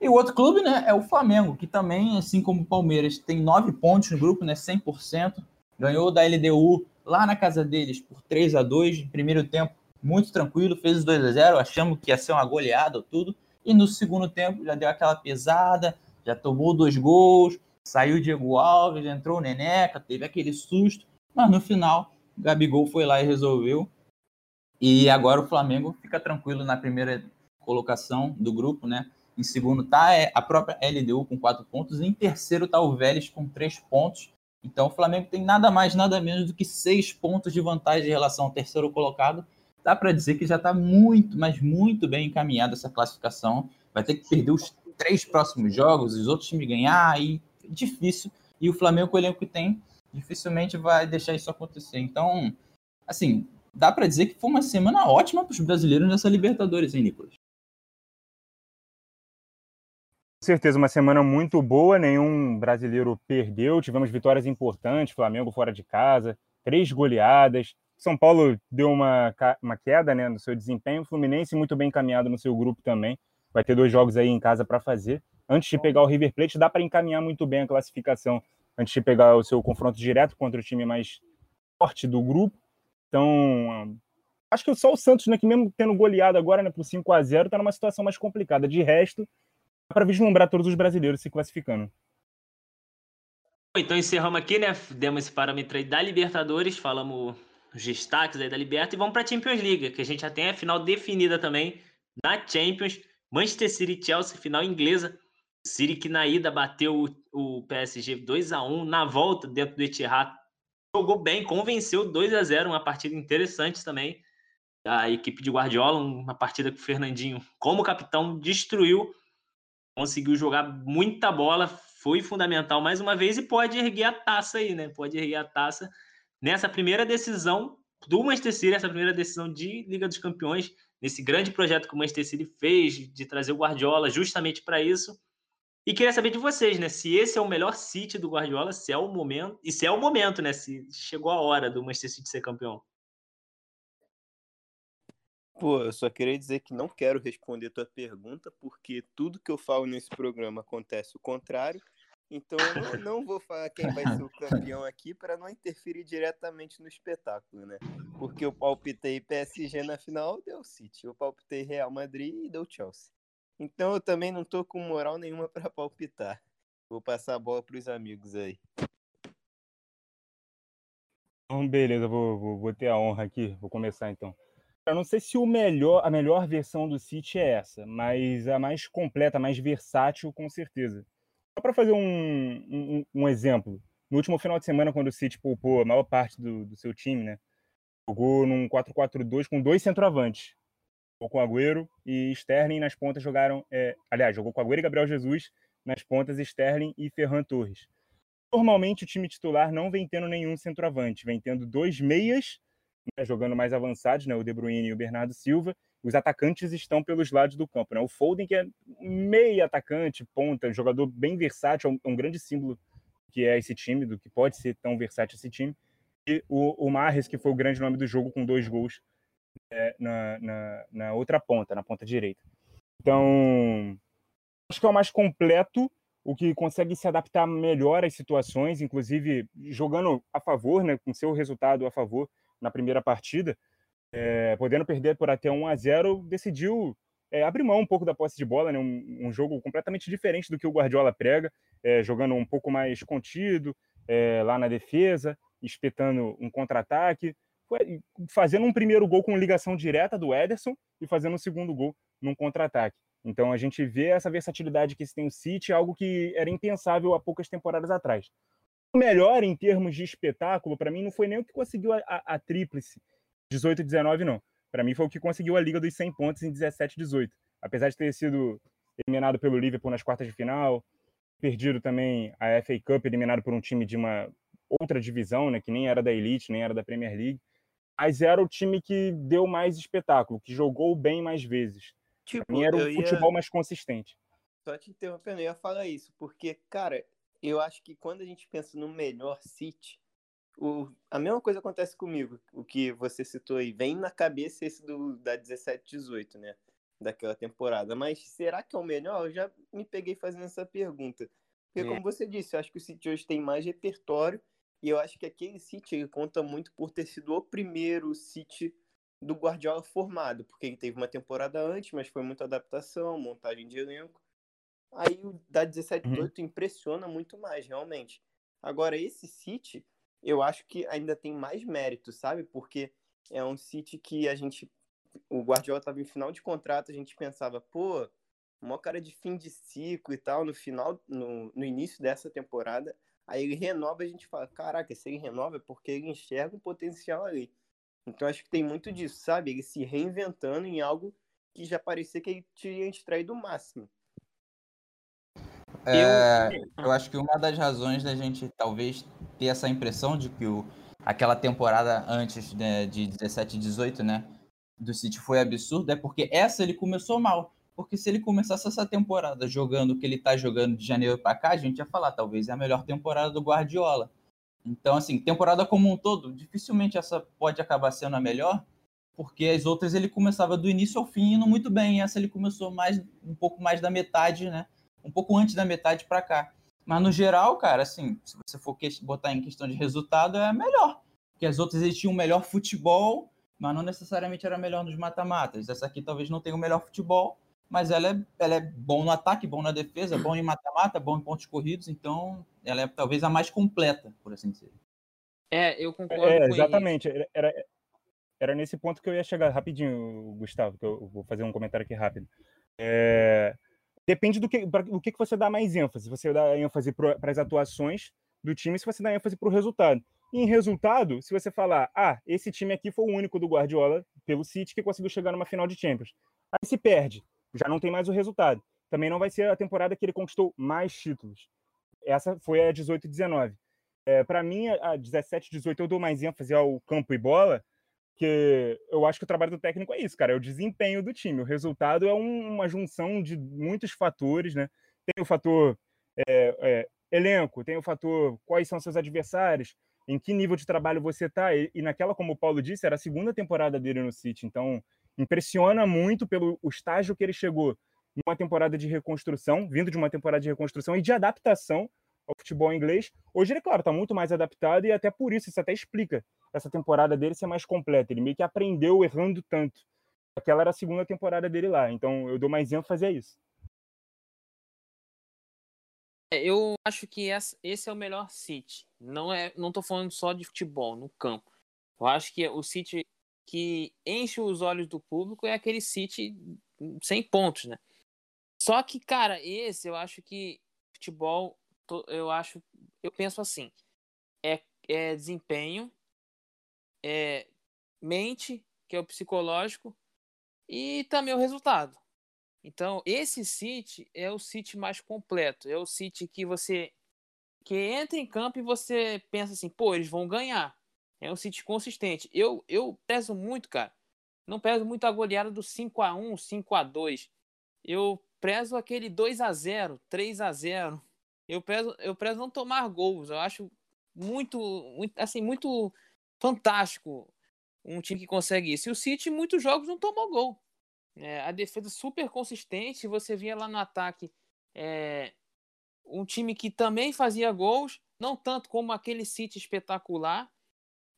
E o outro clube, né, é o Flamengo, que também, assim como o Palmeiras, tem nove pontos no grupo, né, 100%. Ganhou da LDU lá na casa deles por 3 a 2 primeiro tempo, muito tranquilo, fez os 2 a 0 achamos que ia ser uma goleada ou tudo. E no segundo tempo já deu aquela pesada, já tomou dois gols, saiu o Diego Alves, entrou o Neneca, teve aquele susto, mas no final o Gabigol foi lá e resolveu. E agora o Flamengo fica tranquilo na primeira colocação do grupo, né? Em segundo está é, a própria LDU com quatro pontos. E em terceiro está o Vélez com três pontos. Então o Flamengo tem nada mais, nada menos do que seis pontos de vantagem em relação ao terceiro colocado. Dá para dizer que já está muito, mas muito bem encaminhada essa classificação. Vai ter que perder os três próximos jogos, os outros times ganhar, e difícil. E o Flamengo, com o elenco que tem, dificilmente vai deixar isso acontecer. Então, assim, dá para dizer que foi uma semana ótima para os brasileiros nessa Libertadores, hein, Nicolas? Com certeza, uma semana muito boa, nenhum brasileiro perdeu, tivemos vitórias importantes, Flamengo fora de casa, três goleadas, São Paulo deu uma, uma queda né, no seu desempenho, Fluminense muito bem encaminhado no seu grupo também, vai ter dois jogos aí em casa para fazer. Antes de pegar o River Plate, dá para encaminhar muito bem a classificação antes de pegar o seu confronto direto contra o time mais forte do grupo. Então, acho que só o Santos, né, que mesmo tendo goleado agora né, por 5 a 0 está numa situação mais complicada. De resto, dá para vislumbrar todos os brasileiros se classificando. Então encerramos aqui, né? Demos esse parâmetro aí da Libertadores, falamos os destaques aí da Liberta e vamos para a Champions League, que a gente já tem a final definida também na Champions. Manchester City e Chelsea, final inglesa. City que na ida bateu o, PSG 2 a 1 na volta dentro do Etihad. Jogou bem, convenceu 2 a 0 uma partida interessante também. A equipe de Guardiola, uma partida que o Fernandinho, como capitão, destruiu. Conseguiu jogar muita bola, foi fundamental mais uma vez e pode erguer a taça aí, né? Pode erguer a taça nessa primeira decisão do Manchester City, essa primeira decisão de Liga dos Campeões, nesse grande projeto que o Manchester City fez de trazer o Guardiola justamente para isso. E queria saber de vocês, né? Se esse é o melhor City do Guardiola, se é o momento, e se é o momento, né? Se chegou a hora do Manchester City ser campeão. Pô, eu só queria dizer que não quero responder tua pergunta, porque tudo que eu falo nesse programa acontece o contrário. Então eu não, não vou falar quem vai ser o campeão aqui para não interferir diretamente no espetáculo, né? Porque eu palpitei PSG na final, deu City. Eu palpitei Real Madrid e deu Chelsea. Então eu também não tô com moral nenhuma para palpitar. Vou passar a bola para os amigos aí. Então, beleza, vou, vou, vou ter a honra aqui. Vou começar então. Eu não sei se o melhor, a melhor versão do City é essa, mas a mais completa, a mais versátil, com certeza. Só para fazer um, um, um, exemplo, no último final de semana, quando o City poupou a maior parte do, do seu time, né? Jogou num 4-4-2 com dois centroavantes. Jogou com Agüero e Sterling nas pontas jogaram. É, aliás, jogou com Agüero e Gabriel Jesus nas pontas, Sterling e Ferran Torres. Normalmente o time titular não vem tendo nenhum centroavante, vem tendo dois meias, né, jogando mais avançados, né, o De Bruyne e o Bernardo Silva, os atacantes estão pelos lados do campo. Né? O Foden, que é meio atacante, ponta, jogador bem versátil, é um, é grande símbolo que é esse time, do que pode ser tão versátil esse time. E o, o Marres, que foi o grande nome do jogo, com dois gols é, na, na, na, outra ponta, na ponta direita. Então, acho que é o mais completo, o que consegue se adaptar melhor às situações, inclusive jogando a favor, né, com seu resultado a favor na primeira partida é, podendo perder por até 1 a 0 decidiu é, abrir mão um pouco da posse de bola, né? um, um jogo completamente diferente do que o Guardiola prega, é, jogando um pouco mais contido é, lá na defesa, espetando um contra-ataque, fazendo um primeiro gol com ligação direta do Ederson e fazendo um segundo gol num contra-ataque. Então a gente vê essa versatilidade que se tem o City, algo que era impensável há poucas temporadas atrás. O melhor em termos de espetáculo, para mim, não foi nem o que conseguiu a, a, a tríplice, 18 e 19 não. Para mim foi o que conseguiu a liga dos 100 pontos em 17 e 18. Apesar de ter sido eliminado pelo Liverpool nas quartas de final, perdido também a FA Cup, eliminado por um time de uma outra divisão, né, que nem era da Elite, nem era da Premier League. Mas era o time que deu mais espetáculo, que jogou bem mais vezes. Tipo, pra mim era o ia... futebol mais consistente. Só te interrompendo, eu ia falar isso, porque, cara, eu acho que quando a gente pensa no melhor City, o, a mesma coisa acontece comigo, o que você citou aí. Vem na cabeça esse do, da 17-18, né? Daquela temporada. Mas será que é o melhor? Eu já me peguei fazendo essa pergunta. Porque, é. como você disse, eu acho que o City hoje tem mais repertório. E eu acho que aquele City conta muito por ter sido o primeiro City do Guardiola formado. Porque ele teve uma temporada antes, mas foi muita adaptação, montagem de elenco. Aí o da 17-18 uhum. impressiona muito mais, realmente. Agora, esse City eu acho que ainda tem mais mérito, sabe? Porque é um City que a gente. O Guardiola estava em final de contrato, a gente pensava, pô, uma cara de fim de ciclo e tal, no final, no, no início dessa temporada. Aí ele renova, a gente fala, caraca, se ele renova é porque ele enxerga um potencial ali. Então acho que tem muito disso, sabe? Ele se reinventando em algo que já parecia que ele tinha extraído o máximo. É, eu acho que uma das razões da gente talvez ter essa impressão de que o, aquela temporada antes né, de 17 e 18, né, do City foi absurda é porque essa ele começou mal. Porque se ele começasse essa temporada jogando o que ele tá jogando de janeiro para cá, a gente ia falar, talvez é a melhor temporada do Guardiola. Então, assim, temporada como um todo, dificilmente essa pode acabar sendo a melhor, porque as outras ele começava do início ao fim indo muito bem. Essa ele começou mais um pouco mais da metade, né? Um pouco antes da metade para cá. Mas no geral, cara, assim, se você for botar em questão de resultado, é melhor. Porque as outras eles tinham um melhor futebol, mas não necessariamente era melhor nos mata-matas. Essa aqui talvez não tenha o melhor futebol, mas ela é, ela é bom no ataque, bom na defesa, bom em mata-mata, bom em pontos corridos, então ela é talvez a mais completa, por assim dizer. É, eu concordo é, exatamente. Era, era nesse ponto que eu ia chegar rapidinho, Gustavo, que eu vou fazer um comentário aqui rápido. É, depende do que, do que você dá mais ênfase. Você dá ênfase para as atuações do time, se você dá ênfase para o resultado. E em resultado, se você falar, ah, esse time aqui foi o único do Guardiola pelo City que conseguiu chegar numa final de Champions. Aí se perde, já não tem mais o resultado. Também não vai ser a temporada que ele conquistou mais títulos. Essa foi a 18 e 19. É, para mim, a 17 e 18 eu dou mais ênfase ao campo e bola, porque eu acho que o trabalho do técnico é isso, cara, é o desempenho do time. O resultado é um, uma junção de muitos fatores, né? Tem o fator é, é, elenco, tem o fator quais são seus adversários, em que nível de trabalho você está. E, e, naquela, como o Paulo disse, era a segunda temporada dele no City, então impressiona muito pelo o estágio que ele chegou numa temporada de reconstrução, vindo de uma temporada de reconstrução e de adaptação ao futebol inglês. Hoje ele, claro, está muito mais adaptado e até por isso, isso até explica essa temporada dele ser mais completa. Ele meio que aprendeu errando tanto. Aquela era a segunda temporada dele lá, então eu dou mais ênfase a isso. É, eu acho que esse é o melhor City. Não é, não tô falando só de futebol no campo. Eu acho que o City que enche os olhos do público é aquele City sem pontos, né? Só que, cara, esse eu acho que futebol eu acho, eu penso assim, é, é desempenho, é mente, que é o psicológico, e também o resultado. Então, esse City é o City mais completo, é o City que você que entra em campo e você pensa assim, pô, eles vão ganhar. É um City consistente. Eu eu peso muito, cara. Não peso muito a goleada do 5 a 1, 5 a 2. Eu prezo aquele 2 a 0, 3 a 0 eu prezo, eu prezo não tomar gols. Eu acho muito, muito, assim, muito fantástico um time que consegue isso. E o City, muitos jogos, não tomou gol. É, a defesa super consistente. Você via lá no ataque é, um time que também fazia gols, não tanto como aquele City espetacular,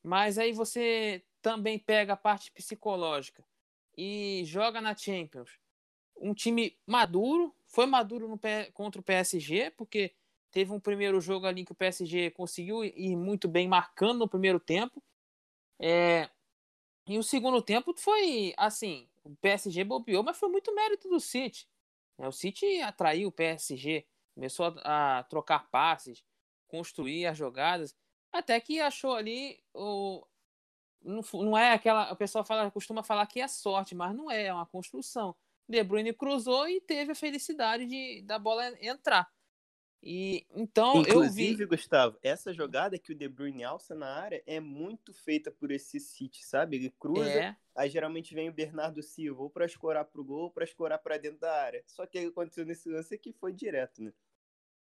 mas aí você também pega a parte psicológica e joga na Champions. Um time maduro, foi maduro no, contra o PSG, porque teve um primeiro jogo ali que o PSG conseguiu ir muito bem marcando no primeiro tempo. É, e o segundo tempo foi assim, o PSG bobeou, mas foi muito mérito do City. É, o City atraiu o PSG, começou a, trocar passes, construir as jogadas, até que achou ali o não, não é aquela, o pessoal fala, costuma falar que é sorte, mas não é, é uma construção. De Bruyne cruzou e teve a felicidade de da bola entrar. E então Inclusive, eu vi... Gustavo, essa jogada que o De Bruyne alça na área é muito feita por esse City, sabe? Ele cruza, é. aí geralmente vem o Bernardo Silva ou para escorar pro gol ou para escorar para dentro da área. Só que o que aconteceu nesse lance é que foi direto, né?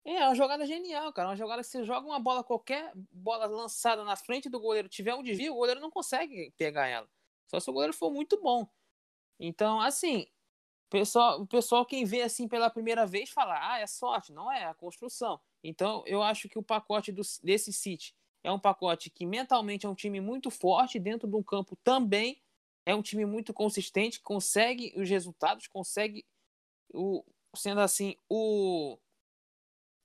É, é uma jogada genial, cara. Uma jogada que você joga uma bola qualquer, bola lançada na frente do goleiro, tiver um desvio, o goleiro não consegue pegar ela. Só se o goleiro for muito bom. Então, assim, pessoal, o pessoal quem vê assim pela primeira vez fala, ah, é sorte, não é, é a construção. Então, eu acho que o pacote do, desse City é um pacote que mentalmente é um time muito forte dentro de um campo também é um time muito consistente, consegue os resultados, consegue o sendo assim o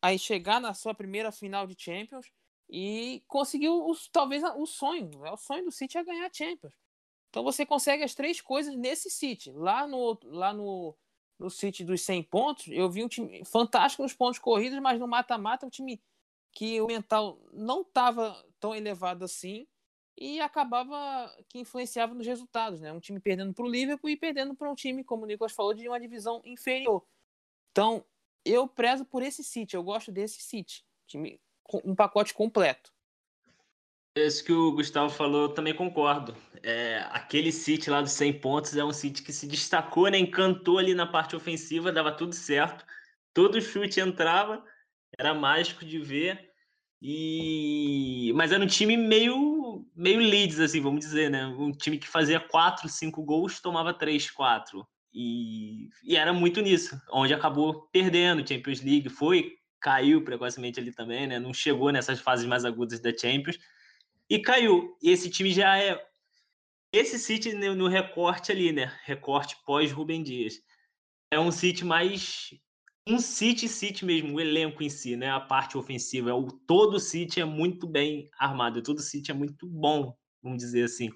aí chegar na sua primeira final de Champions e conseguiu os, talvez o sonho, é o sonho do City é ganhar a Champions. Então você consegue as três coisas nesse City. Lá no, lá no, no City dos 100 pontos, eu vi um time fantástico nos pontos corridos, mas no mata-mata um time que o mental não estava tão elevado assim e acabava que influenciava nos resultados, né? Um time perdendo para o Liverpool e perdendo para um time, como o Nicolas falou, de uma divisão inferior. Então, eu prezo por esse City, eu gosto desse City, time um pacote completo. Isso que o Gustavo falou, eu também concordo. É, aquele City lá dos 100 pontos é um City que se destacou, né? encantou ali na parte ofensiva, dava tudo certo. Todo chute entrava, era mágico de ver. E mas era um time meio meio leads, assim, vamos dizer, né? Um time que fazia 4, 5 gols, tomava 3, 4. E, e era muito nisso, onde acabou perdendo Champions League, foi, caiu precocemente ali também, né? Não chegou nessas fases mais agudas da Champions e caiu. E esse time já é esse City no recorte ali, né? Recorte pós Rubem Dias. É um City mais um City City mesmo, o elenco em si, né? A parte ofensiva, é o todo City é muito bem armado, todo City é muito bom, vamos dizer assim.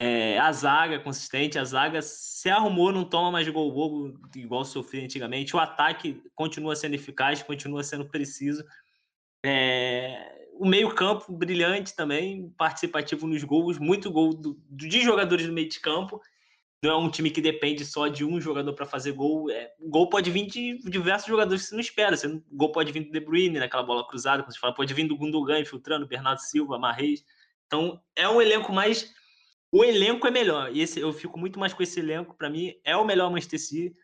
É, a zaga é consistente, a zaga se arrumou, não toma mais gol bobo igual sofria antigamente. O ataque continua sendo eficaz, continua sendo preciso. É, o meio-campo brilhante também, participativo nos gols, muito gol do, de jogadores do meio de campo. Não é um time que depende só de um jogador para fazer gol. É, gol pode vir de diversos jogadores que você não espera. Você, gol pode vir do De Bruyne, naquela bola cruzada, como você fala, pode vir do Gundogan infiltrando, Bernardo Silva, Marreis. Então, é um elenco mais o elenco é melhor. E esse, eu fico muito mais com esse elenco. Para mim, é o melhor Manchester City.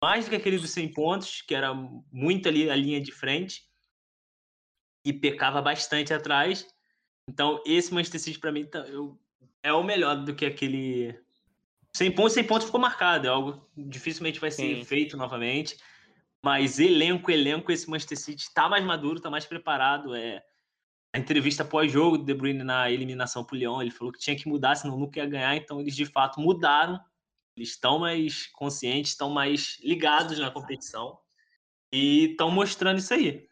Mais do que aquele dos 100 pontos, que era muito ali a linha de frente. E pecava bastante atrás. Então, esse Manchester City, para mim, tá, eu, é o melhor do que aquele. 100 pontos, 100 pontos ficou marcado. É algo dificilmente vai ser Sim. feito novamente. Mas elenco, elenco, esse Manchester City está mais maduro, está mais preparado. É, a entrevista pós-jogo do De Bruyne na eliminação para o Lyon, ele falou que tinha que mudar, senão nunca ia ganhar. Então, eles de fato mudaram. Eles estão mais conscientes, estão mais ligados na competição e estão mostrando isso aí.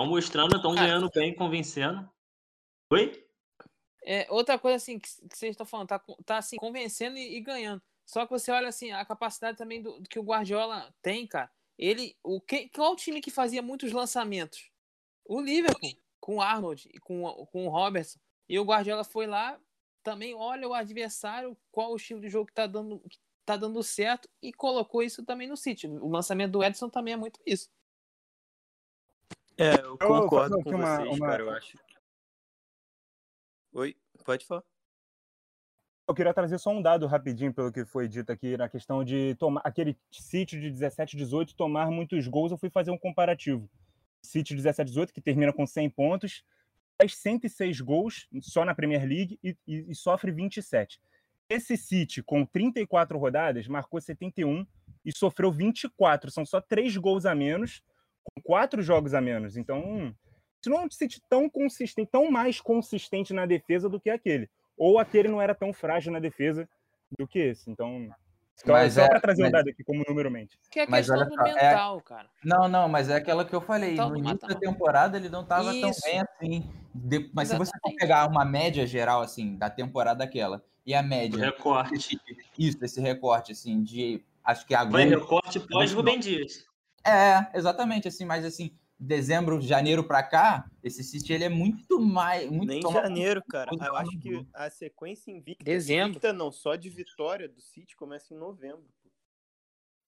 Estão mostrando, estão ganhando bem, convencendo. Oi? É, outra coisa assim que, que vocês estão falando, tá, tá assim, convencendo e, e, ganhando. Só que você olha assim, a capacidade também do, que o Guardiola tem, cara. Ele, o que, qual o time que fazia muitos lançamentos? O Liverpool com o Arnold e com, com o Robertson. E o Guardiola foi lá, também olha o adversário, qual o estilo de jogo que tá dando, que tá dando certo e colocou isso também no City. O lançamento do Edson também é muito isso. É, eu concordo eu com uma, vocês, uma... cara, eu acho. Oi, pode falar. Eu queria trazer só um dado rapidinho pelo que foi dito aqui na questão de tomar aquele City de 17, 18 tomar muitos gols. Eu fui fazer um comparativo. City 17-18, que termina com 100 pontos, faz 106 gols só na Premier League e, e, e, sofre 27. Esse City, com 34 rodadas, marcou 71 e sofreu 24. São só três gols a menos, com quatro jogos a menos. Então, isso não é um City tão consistente, tão mais consistente na defesa do que aquele. Ou aquele não era tão frágil na defesa do que esse. Então, então, mas só é, para trazer mas... um dado aqui como número mente. Que é mas questão do só, é mental, é... cara. Não, não, mas é aquela que eu falei. no início da temporada ele não estava tão bem assim. De... Mas Exatamente. se você for pegar uma média geral, assim, da temporada aquela, e a média. Recorte. Isso, esse recorte, assim, de. Acho que agora. Vai recorte pós-Rubem Dias. É, exatamente, assim, mas assim, dezembro, janeiro para cá, esse City ele é muito mais. Muito Nem janeiro, cara. Eu acho que a sequência invicta. Dezembro. Invicta não, só de vitória do City começa em novembro.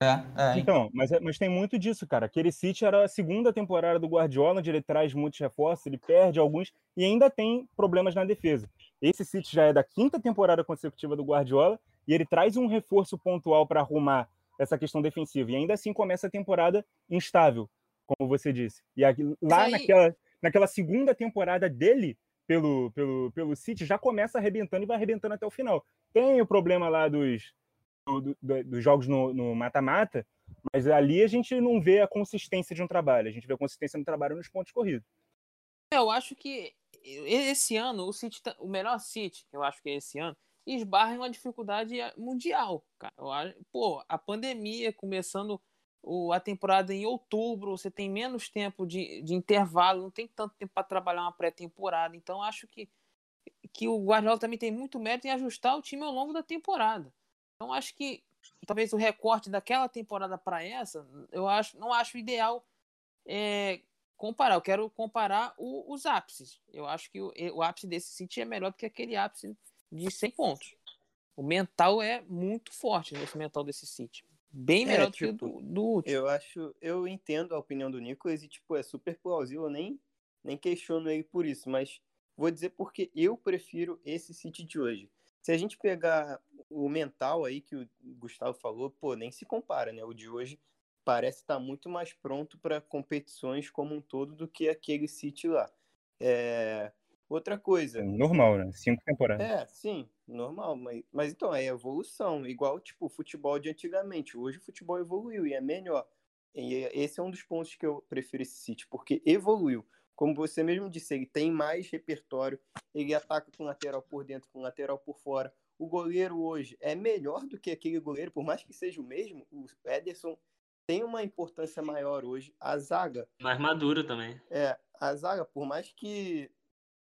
É, é. Então, mas, é, mas tem muito disso, cara. Aquele City era a segunda temporada do Guardiola, onde ele traz muitos reforços, ele perde alguns e ainda tem problemas na defesa. Esse City já é da quinta temporada consecutiva do Guardiola e ele traz um reforço pontual para arrumar essa questão defensiva. E ainda assim começa a temporada instável como você disse. E aqui, lá aí... naquela, naquela segunda temporada dele pelo, pelo, pelo City, já começa arrebentando e vai arrebentando até o final. Tem o problema lá dos, do, do, dos jogos no mata-mata, mas ali a gente não vê a consistência de um trabalho, a gente vê a consistência no trabalho nos pontos corridos. É, eu acho que esse ano, o City, tá, o melhor City, eu acho que é esse ano, esbarra em uma dificuldade mundial, cara. Pô, a pandemia começando a temporada em outubro, você tem menos tempo de, de intervalo, não tem tanto tempo para trabalhar uma pré-temporada. Então, acho que, que o Guardiola também tem muito mérito em ajustar o time ao longo da temporada. Então, acho que talvez o recorte daquela temporada para essa, eu acho, não acho ideal é, comparar. Eu quero comparar o, os ápices. Eu acho que o, o ápice desse City é melhor do que aquele ápice de 100 pontos. O mental é muito forte nesse mental desse City. Bem é, melhor é, do tipo, que do, do último. Eu acho, eu entendo a opinião do Nicolas e, tipo, é super plausível, eu nem, nem questiono ele por isso, mas vou dizer porque eu prefiro esse City de hoje. Se a gente pegar o mental aí que o Gustavo falou, pô, nem se compara, né? O de hoje parece estar muito mais pronto para competições como um todo do que aquele City lá. É... Outra coisa. É normal, né? Cinco temporadas. É, sim, normal. Mas, mas então, é evolução. Igual, tipo, o futebol de antigamente. Hoje o futebol evoluiu e é melhor. E esse é um dos pontos que eu prefiro esse City, porque evoluiu. Como você mesmo disse, ele tem mais repertório, ele ataca com lateral por dentro, com lateral por fora. O goleiro hoje é melhor do que aquele goleiro, por mais que seja o mesmo, o Ederson tem uma importância maior hoje. A zaga. Mais madura também. É, a zaga, por mais que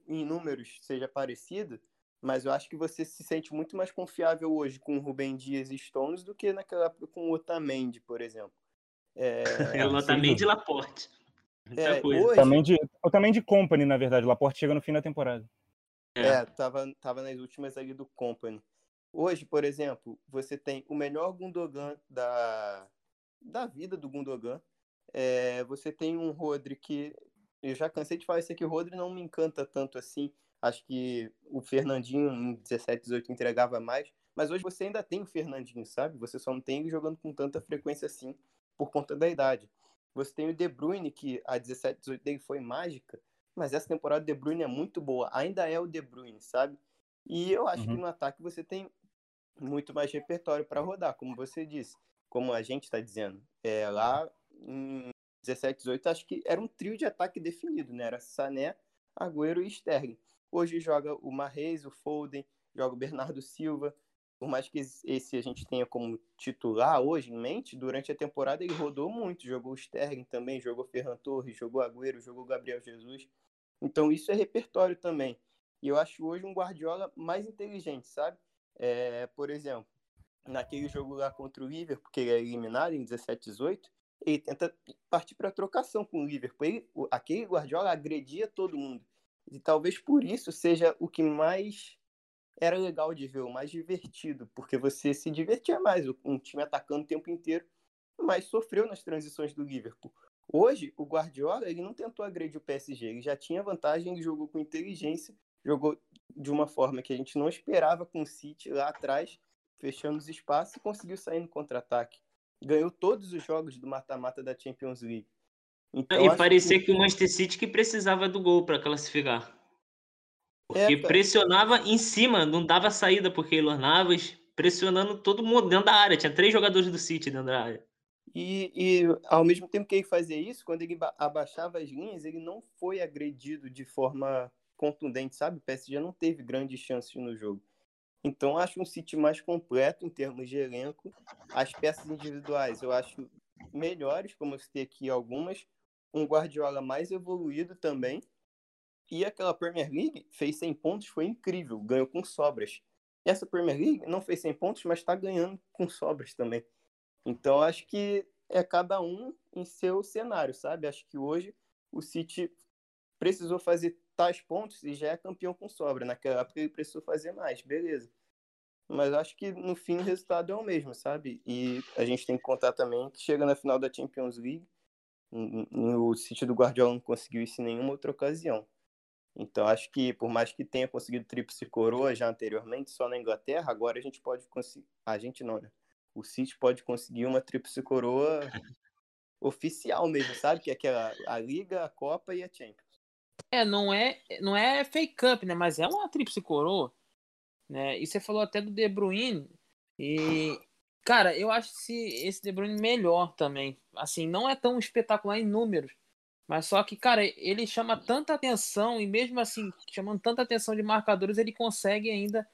em números seja parecida, mas eu acho que você se sente muito mais confiável hoje com o Rubem Dias e Stones do que naquela época com o Otamendi, por exemplo. É, é o Otamendi e Laporte. É, hoje... também, de, também de Company, na verdade. O Laporte chega no fim da temporada. É. é, tava, tava nas últimas ali do Company. Hoje, por exemplo, você tem o melhor Gundogan da, da vida do Gundogan. É, você tem um Rodri que. Eu já cansei de falar isso aqui, o Rodri não me encanta tanto assim. Acho que o Fernandinho em 17, 18 entregava mais. Mas hoje você ainda tem o Fernandinho, sabe? Você só não tem ele jogando com tanta frequência assim por conta da idade. Você tem o De Bruyne, que a 17, 18 dele foi mágica, mas essa temporada o De Bruyne é muito boa. Ainda é o De Bruyne, sabe? E eu acho uhum. que no ataque você tem muito mais repertório para rodar, como você disse. Como a gente está dizendo. É, lá em 17, 18, acho que era um trio de ataque definido, né? Era Sané, Agüero e Sterling. Hoje joga o Marreis, o Foden, joga o Bernardo Silva, por mais que esse a gente tenha como titular hoje em mente, durante a temporada ele rodou muito, jogou o Sterling também, jogou Ferran Torres, jogou Agüero, jogou Gabriel Jesus. Então isso é repertório também. E eu acho hoje um Guardiola mais inteligente, sabe? É, por exemplo, naquele jogo lá contra o Liverpool, porque ele é eliminado em 17 18, ele tenta partir para trocação com o Liverpool. Ele, aquele Guardiola agredia todo mundo. E talvez por isso seja o que mais era legal de ver, o mais divertido, porque você se divertia mais, um time atacando o tempo inteiro, mas sofreu nas transições do Liverpool. Hoje, o Guardiola ele não tentou agredir o PSG, ele já tinha vantagem, ele jogou com inteligência, jogou de uma forma que a gente não esperava com o City lá atrás, fechando os espaços e conseguiu sair no contra-ataque. Ganhou todos os jogos do mata-mata da Champions League. Então, e parecia que... que o Manchester City que precisava do gol para classificar. Porque é, pressionava em cima, não dava saída por Keylor Navas, pressionando todo mundo dentro da área. Tinha três jogadores do City dentro da área. E, e ao mesmo tempo que ele fazia isso, quando ele abaixava as linhas, ele não foi agredido de forma contundente, sabe? O PSG não teve grandes chances no jogo. Então, acho um City mais completo em termos de elenco. As peças individuais eu acho melhores, como eu citei aqui algumas. Um Guardiola mais evoluído também. E aquela Premier League fez 100 pontos, foi incrível, ganhou com sobras. Essa Premier League não fez 100 pontos, mas está ganhando com sobras também. Então acho que é cada um em seu cenário, sabe? Acho que hoje o City precisou fazer tais pontos e já é campeão com sobra. Naquela época ele precisou fazer mais, beleza. Mas acho que no fim o resultado é o mesmo, sabe? E a gente tem que contar também que chega na final da Champions League, o City do Guardiola não conseguiu isso em nenhuma outra ocasião. Então, acho que por mais que tenha conseguido tríplice coroa já anteriormente, só na Inglaterra, agora a gente pode conseguir. A gente não, né? O City pode conseguir uma tríplice coroa oficial mesmo, sabe? Que é aquela a Liga, a Copa e a Champions. É, não é, não é fake cup, né? Mas é uma tríplice coroa, né? E você falou até do De Bruyne e cara, eu acho esse, esse De Bruyne melhor também. Assim, não é tão espetacular em números, mas só que, cara, ele chama tanta atenção, e mesmo assim, chamando tanta atenção de marcadores, ele consegue ainda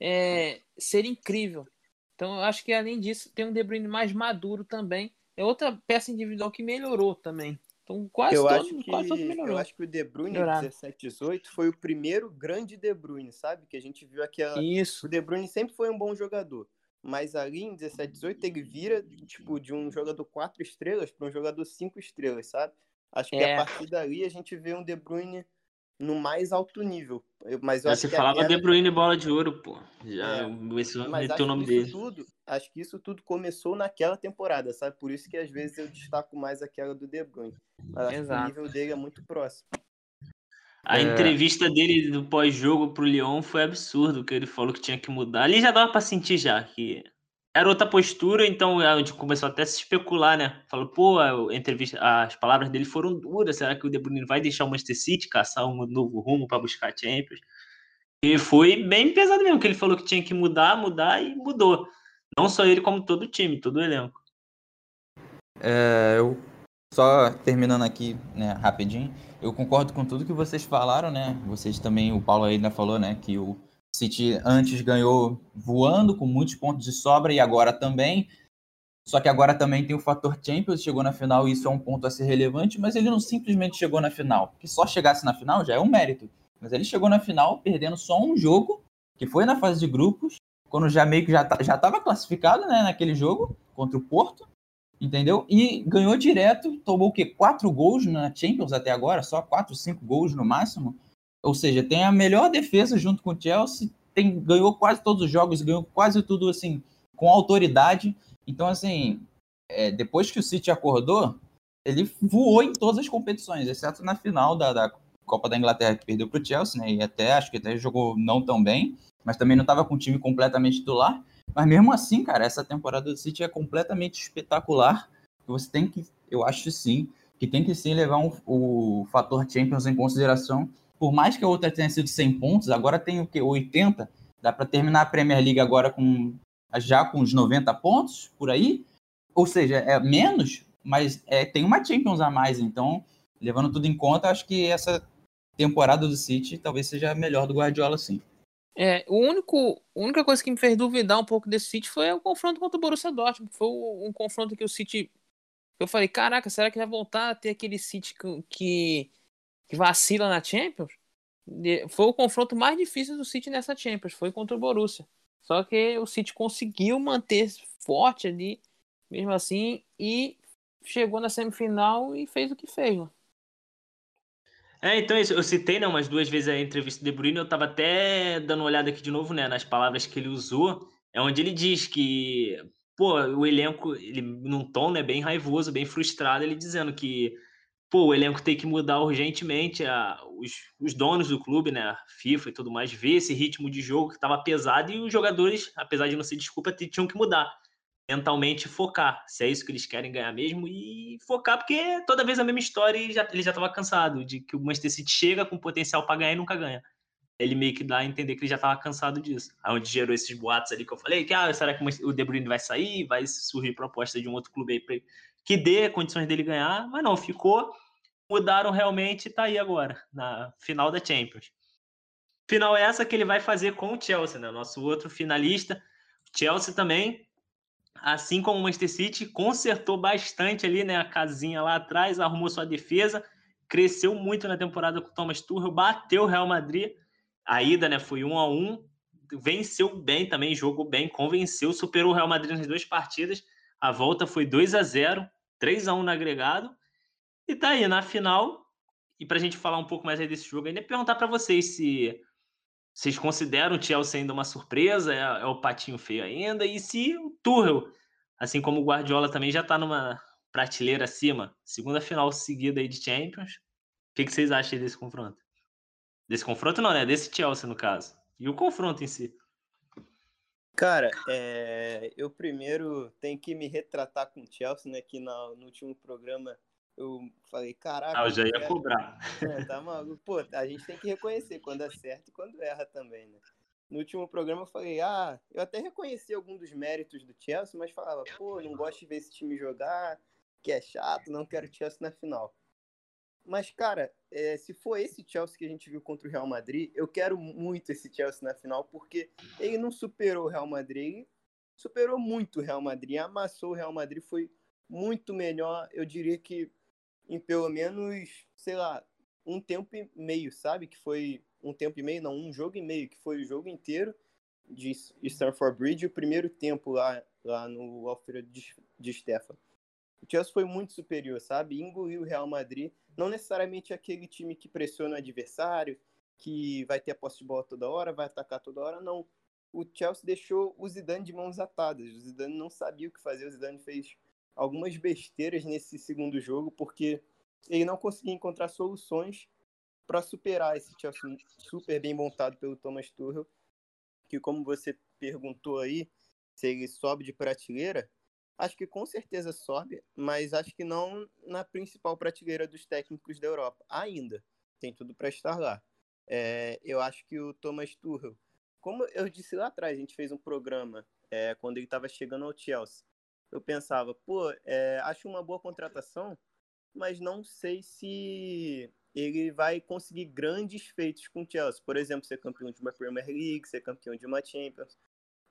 é, ser incrível. Então, eu acho que além disso, tem um De Bruyne mais maduro também. É outra peça individual que melhorou também. Então, quase eu todo, acho que, quase todo melhorou. Eu acho que o De Bruyne 17-18 foi o primeiro grande De Bruyne, sabe? Que a gente viu aquela. Isso. O De Bruyne sempre foi um bom jogador. Mas ali em 17-18 ele vira, tipo, de um jogador 4 estrelas para um jogador 5 estrelas, sabe? Acho que é. a partir dali a gente vê um De Bruyne no mais alto nível. Mas eu Você falava aquela... De Bruyne bola de ouro, pô. Já é, meteu o nome dele. Tudo, acho que isso tudo começou naquela temporada, sabe? Por isso que às vezes eu destaco mais aquela do De Bruyne. Mas acho que o nível dele é muito próximo. A é... entrevista dele do pós-jogo pro Lyon foi absurdo, que ele falou que tinha que mudar. Ali já dava para sentir já que era outra postura, então a gente começou até a se especular, né? Falou, pô, a entrevista, as palavras dele foram duras. Será que o De Bruyne vai deixar o Manchester City caçar um novo rumo para buscar Champions? E foi bem pesado mesmo, que ele falou que tinha que mudar, mudar e mudou. Não só ele, como todo o time, todo o elenco. É, eu só terminando aqui, né, rapidinho, eu concordo com tudo que vocês falaram, né? Vocês também, o Paulo ainda falou, né, que o City antes ganhou voando, com muitos pontos de sobra, e agora também. Só que agora também tem o fator Champions, chegou na final, e isso é um ponto a ser relevante, mas ele não simplesmente chegou na final. Porque só chegasse na final já é um mérito. Mas ele chegou na final perdendo só um jogo, que foi na fase de grupos, quando já meio que já, já estava classificado né, naquele jogo contra o Porto, entendeu? E ganhou direto, tomou o quê? Quatro gols na Champions até agora, só quatro, cinco gols no máximo. Ou seja, tem a melhor defesa junto com o Chelsea, tem, ganhou quase todos os jogos, ganhou quase tudo assim, com autoridade. Então, assim, é, depois que o City acordou, ele voou em todas as competições, exceto na final da, da Copa da Inglaterra, que perdeu para o Chelsea, né? E até acho que até jogou não tão bem, mas também não estava com o time completamente titular. Mas mesmo assim, cara, essa temporada do City é completamente espetacular. Você tem que, eu acho sim, que tem que sim levar um, o fator Champions em consideração por mais que a outra tenha sido 100 pontos, agora tem o que 80, dá para terminar a Premier League agora com já com os 90 pontos por aí, ou seja, é menos, mas é, tem uma Champions a mais, então levando tudo em conta, acho que essa temporada do City talvez seja a melhor do Guardiola, sim. É, o único, a única coisa que me fez duvidar um pouco desse City foi o confronto contra o Borussia Dortmund. Foi um confronto que o City. Eu falei, caraca, será que vai voltar a ter aquele City que, que vacila na Champions, foi o confronto mais difícil do City nessa Champions, foi contra o Borussia. Só que o City conseguiu manter forte ali, mesmo assim, e chegou na semifinal e fez o que fez. Né? É, então eu citei né, umas duas vezes a entrevista do De Bruyne, eu estava até dando uma olhada aqui de novo né, nas palavras que ele usou, é onde ele diz que pô, o elenco, ele num tom né, bem raivoso, bem frustrado, ele dizendo que pô, o elenco tem que mudar urgentemente, a, os, os donos do clube, né, a FIFA e tudo mais, ver esse ritmo de jogo que estava pesado e os jogadores, apesar de não ser desculpa, tinham que mudar. Mentalmente focar, se é isso que eles querem ganhar mesmo, e focar, porque toda vez a mesma história e já, ele já estava cansado de que o Manchester City chega com potencial para ganhar e nunca ganha. Ele meio que dá a entender que ele já estava cansado disso. Onde gerou esses boatos ali que eu falei, que ah, será que o De Bruyne vai sair? Vai surgir proposta de um outro clube aí pra que dê condições dele ganhar, mas não, ficou, mudaram realmente e tá aí agora, na final da Champions. Final é essa que ele vai fazer com o Chelsea, né? Nosso outro finalista. Chelsea também, assim como o Manchester City, consertou bastante ali, né? A casinha lá atrás, arrumou sua defesa, cresceu muito na temporada com o Thomas Tuchel, bateu o Real Madrid. A ida, né, foi um a um, venceu bem também, jogou bem, convenceu, superou o Real Madrid nas duas partidas. A volta foi 2 a 0 3 a 1 no agregado. E tá aí, na final. E para a gente falar um pouco mais aí desse jogo, ainda perguntar para vocês se vocês consideram o Chelsea ainda uma surpresa, é, é, o patinho feio ainda, e se o Tuchel, assim como o Guardiola também já está numa prateleira acima, segunda final seguida aí de Champions, o que, que vocês acham desse confronto? Desse confronto não, né? Desse Chelsea, no caso. E o confronto em si. Cara, é, eu primeiro tenho que me retratar com o Chelsea, né? Que no, no último programa eu falei, caraca. Ah, eu já ia cobrar. É, tá maluco. Pô, a gente tem que reconhecer quando acerta e quando erra também, né? No último programa eu falei, ah, eu até reconheci algum dos méritos do Chelsea, mas falava, pô, não gosto de ver esse time jogar, que é chato, não quero Chelsea na final. Mas, cara, é, se for esse Chelsea que a gente viu contra o Real Madrid, eu quero muito esse Chelsea na final, porque ele não superou o Real Madrid, ele superou muito o Real Madrid, amassou o Real Madrid, foi muito melhor, eu diria que em pelo menos, sei lá, um tempo e meio, sabe? Que foi um tempo e meio, não, um jogo e meio, que foi o jogo inteiro de Stamford Bridge, o primeiro tempo lá, lá no Alfredo de, Stefan. O Chelsea foi muito superior, sabe? Engoliu o Real Madrid. Não necessariamente aquele time que pressiona o adversário, que vai ter a posse de bola toda hora, vai atacar toda hora, não. O Chelsea deixou o Zidane de mãos atadas. O Zidane não sabia o que fazer. O Zidane fez algumas besteiras nesse segundo jogo, porque ele não conseguia encontrar soluções para superar esse Chelsea super bem montado pelo Thomas Tuchel, que como você perguntou aí, se ele sobe de prateleira, acho que com certeza sobe, mas acho que não na principal prateleira dos técnicos da Europa, ainda. Tem tudo para estar lá. É, eu acho que o Thomas Tuchel, como eu disse lá atrás, a gente fez um programa é, quando ele estava chegando ao Chelsea. Eu pensava, pô, é, acho uma boa contratação, mas não sei se ele vai conseguir grandes feitos com o Chelsea. Por exemplo, ser campeão de uma Premier League, ser campeão de uma Champions.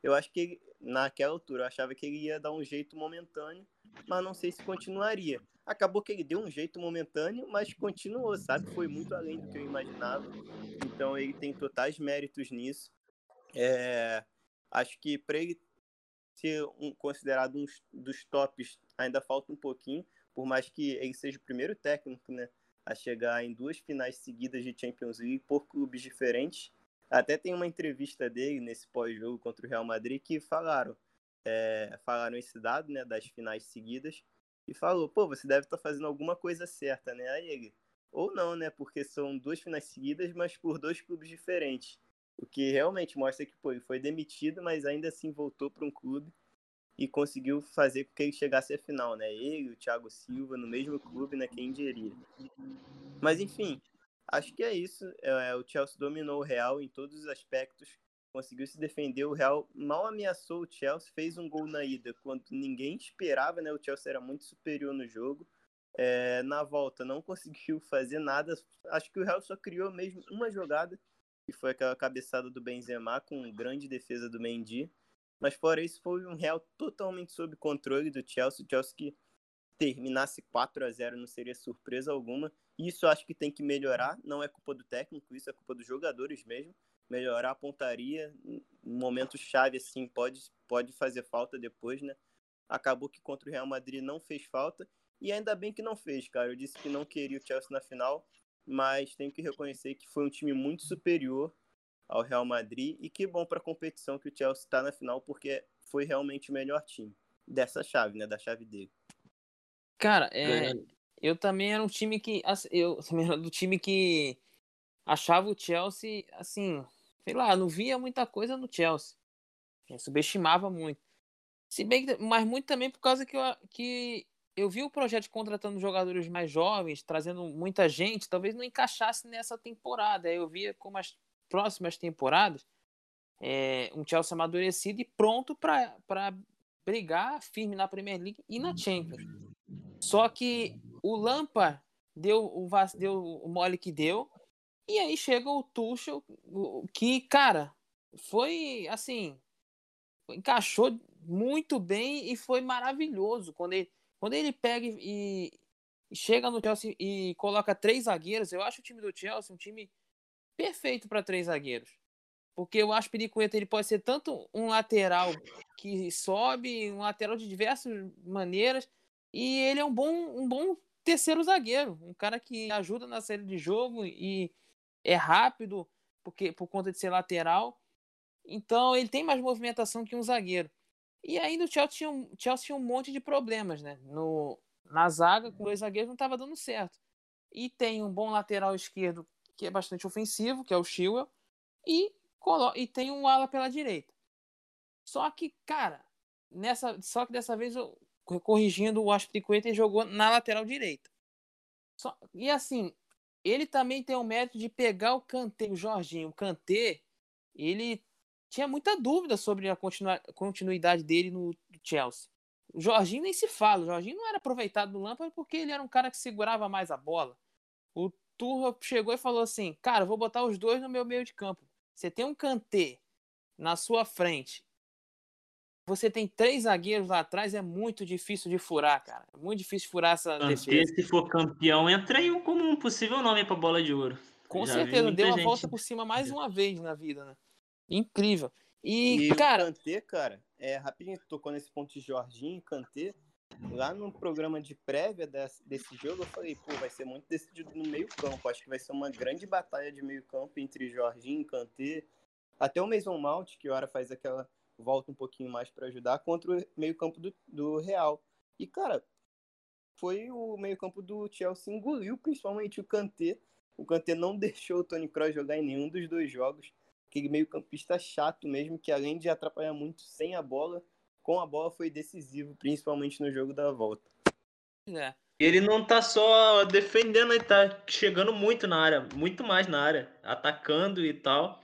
Eu acho que naquela altura eu achava que ele ia dar um jeito momentâneo, mas não sei se continuaria. Acabou que ele deu um jeito momentâneo, mas continuou, sabe? Foi muito além do que eu imaginava. Então ele tem totais méritos nisso. É, acho que para ele ser um, considerado um dos tops ainda falta um pouquinho, por mais que ele seja o primeiro técnico, né, a chegar em duas finais seguidas de Champions League por clubes diferentes. Até tem uma entrevista dele nesse pós-jogo contra o Real Madrid que falaram, é, falaram esse dado, né, das finais seguidas e falou, pô, você deve estar tá fazendo alguma coisa certa, né? Aí ele, ou não, né, porque são duas finais seguidas, mas por dois clubes diferentes. O que realmente mostra que pô, ele foi demitido, mas ainda assim voltou para um clube e conseguiu fazer com que ele chegasse à final, né? Ele, o Thiago Silva, no mesmo clube, né? Quem diria. Mas enfim, acho que é isso. É, o Chelsea dominou o Real em todos os aspectos, conseguiu se defender. O Real mal ameaçou o Chelsea, fez um gol na ida quando ninguém esperava, né? O Chelsea era muito superior no jogo. É, na volta não conseguiu fazer nada. Acho que o Real só criou mesmo uma jogada, que foi aquela cabeçada do Benzema com grande defesa do Mendy. Mas fora isso, foi um Real totalmente sob controle do Chelsea. O Chelsea que terminasse 4 a 0 não seria surpresa alguma. Isso acho que tem que melhorar. Não é culpa do técnico, isso é culpa dos jogadores mesmo. Melhorar a pontaria. Um momento chave assim pode, pode fazer falta depois, né? Acabou que contra o Real Madrid não fez falta. E ainda bem que não fez, cara. Eu disse que não queria o Chelsea na final, mas tenho que reconhecer que foi um time muito superior ao Real Madrid. E que bom para a competição que o Chelsea está na final, porque foi realmente o melhor time dessa chave, né? Da chave dele. Cara, é, eu também era um time que. Eu também era do time que achava o Chelsea, assim, sei lá, não via muita coisa no Chelsea. Eu subestimava muito. Se bem que, mas muito também por causa que eu, que eu vi o projeto contratando jogadores mais jovens, trazendo muita gente, talvez não encaixasse nessa temporada. Eu via como as próximas temporadas, é, um Chelsea amadurecido e pronto para brigar firme na Premier League e na Champions. Só que o Lampa deu o, deu o mole que deu, e aí chega o Tuchel, que, cara, foi assim, encaixou muito bem e foi maravilhoso. Quando ele, quando ele pega e, e chega no Chelsea e coloca três zagueiros, eu acho o time do Chelsea um time perfeito para três zagueiros. Porque o Aspiricueta ele pode ser tanto um lateral que sobe, um lateral de diversas maneiras, e ele é um bom, um bom terceiro zagueiro, um cara que ajuda na série de jogo e é rápido porque por conta de ser lateral. Então ele tem mais movimentação que um zagueiro. E aí no Chelsea tinha um, Chelsea tinha um monte de problemas, né? No, na zaga, com dois zagueiros, não estava dando certo. E tem um bom lateral esquerdo que é bastante ofensivo, que é o Chilwell, e, e tem um ala pela direita. Só que, cara, nessa, só que dessa vez, eu, corrigindo o Aspiricueta, jogou na lateral direita. Só, e assim, ele também tem o mérito de pegar o Kanté, o Jorginho. O Kanté, ele tinha muita dúvida sobre a continuidade dele no Chelsea. O Jorginho nem se fala. O Jorginho não era aproveitado do Lampard porque ele era um cara que segurava mais a bola. O Turra chegou e falou assim: Cara, vou botar os dois no meu meio de campo. Você tem um Kanté na sua frente. Você tem três zagueiros lá atrás, é muito difícil de furar, cara. É muito difícil furar essa Kanté, defesa. se for campeão, entra aí como um possível nome para bola de ouro. Com Já certeza, deu uma volta por cima mais uma vez na vida, né? Incrível. E, e cara. O Kanté, cara, é, rapidinho, tocou nesse ponto de Jorginho e Kanté. Lá no programa de prévia desse, desse jogo, eu falei, pô, vai ser muito decidido no meio-campo. Acho que vai ser uma grande batalha de meio-campo entre Jorginho, Kanté, até o Mason Mount, que hora faz aquela volta um pouquinho mais para ajudar, contra o meio-campo do, do Real. E, cara, foi o meio-campo do Chelsea engoliu principalmente o Kanté. O Kanté não deixou o Tony Kroos jogar em nenhum dos dois jogos. Aquele meio-campista chato mesmo, que além de atrapalhar muito sem a bola, com a bola foi decisivo, principalmente no jogo da volta. É. Ele não tá só defendendo, ele tá chegando muito na área, muito mais na área, atacando e tal.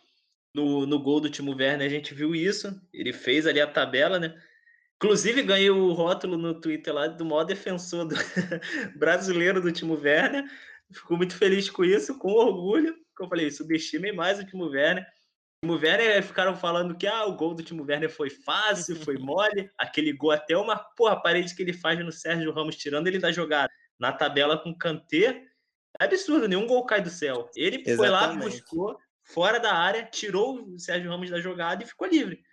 No, no gol do Timo Werner a gente viu isso. Ele fez ali a tabela, né? Inclusive ganhei o rótulo no Twitter lá do maior defensor do... brasileiro do Timo Werner. Fico muito feliz com isso, com orgulho. Como eu falei, subestimem mais o Timo Werner. Timo Werner ficaram falando que ah, o gol do Timo Werner foi fácil, foi mole. Aquele gol até uma porra, parede que ele faz no Sérgio Ramos tirando ele da jogada na tabela com Kanté. É absurdo, nenhum gol cai do céu. Ele Exatamente. foi lá, buscou fora da área, tirou o Sérgio Ramos da jogada e ficou livre.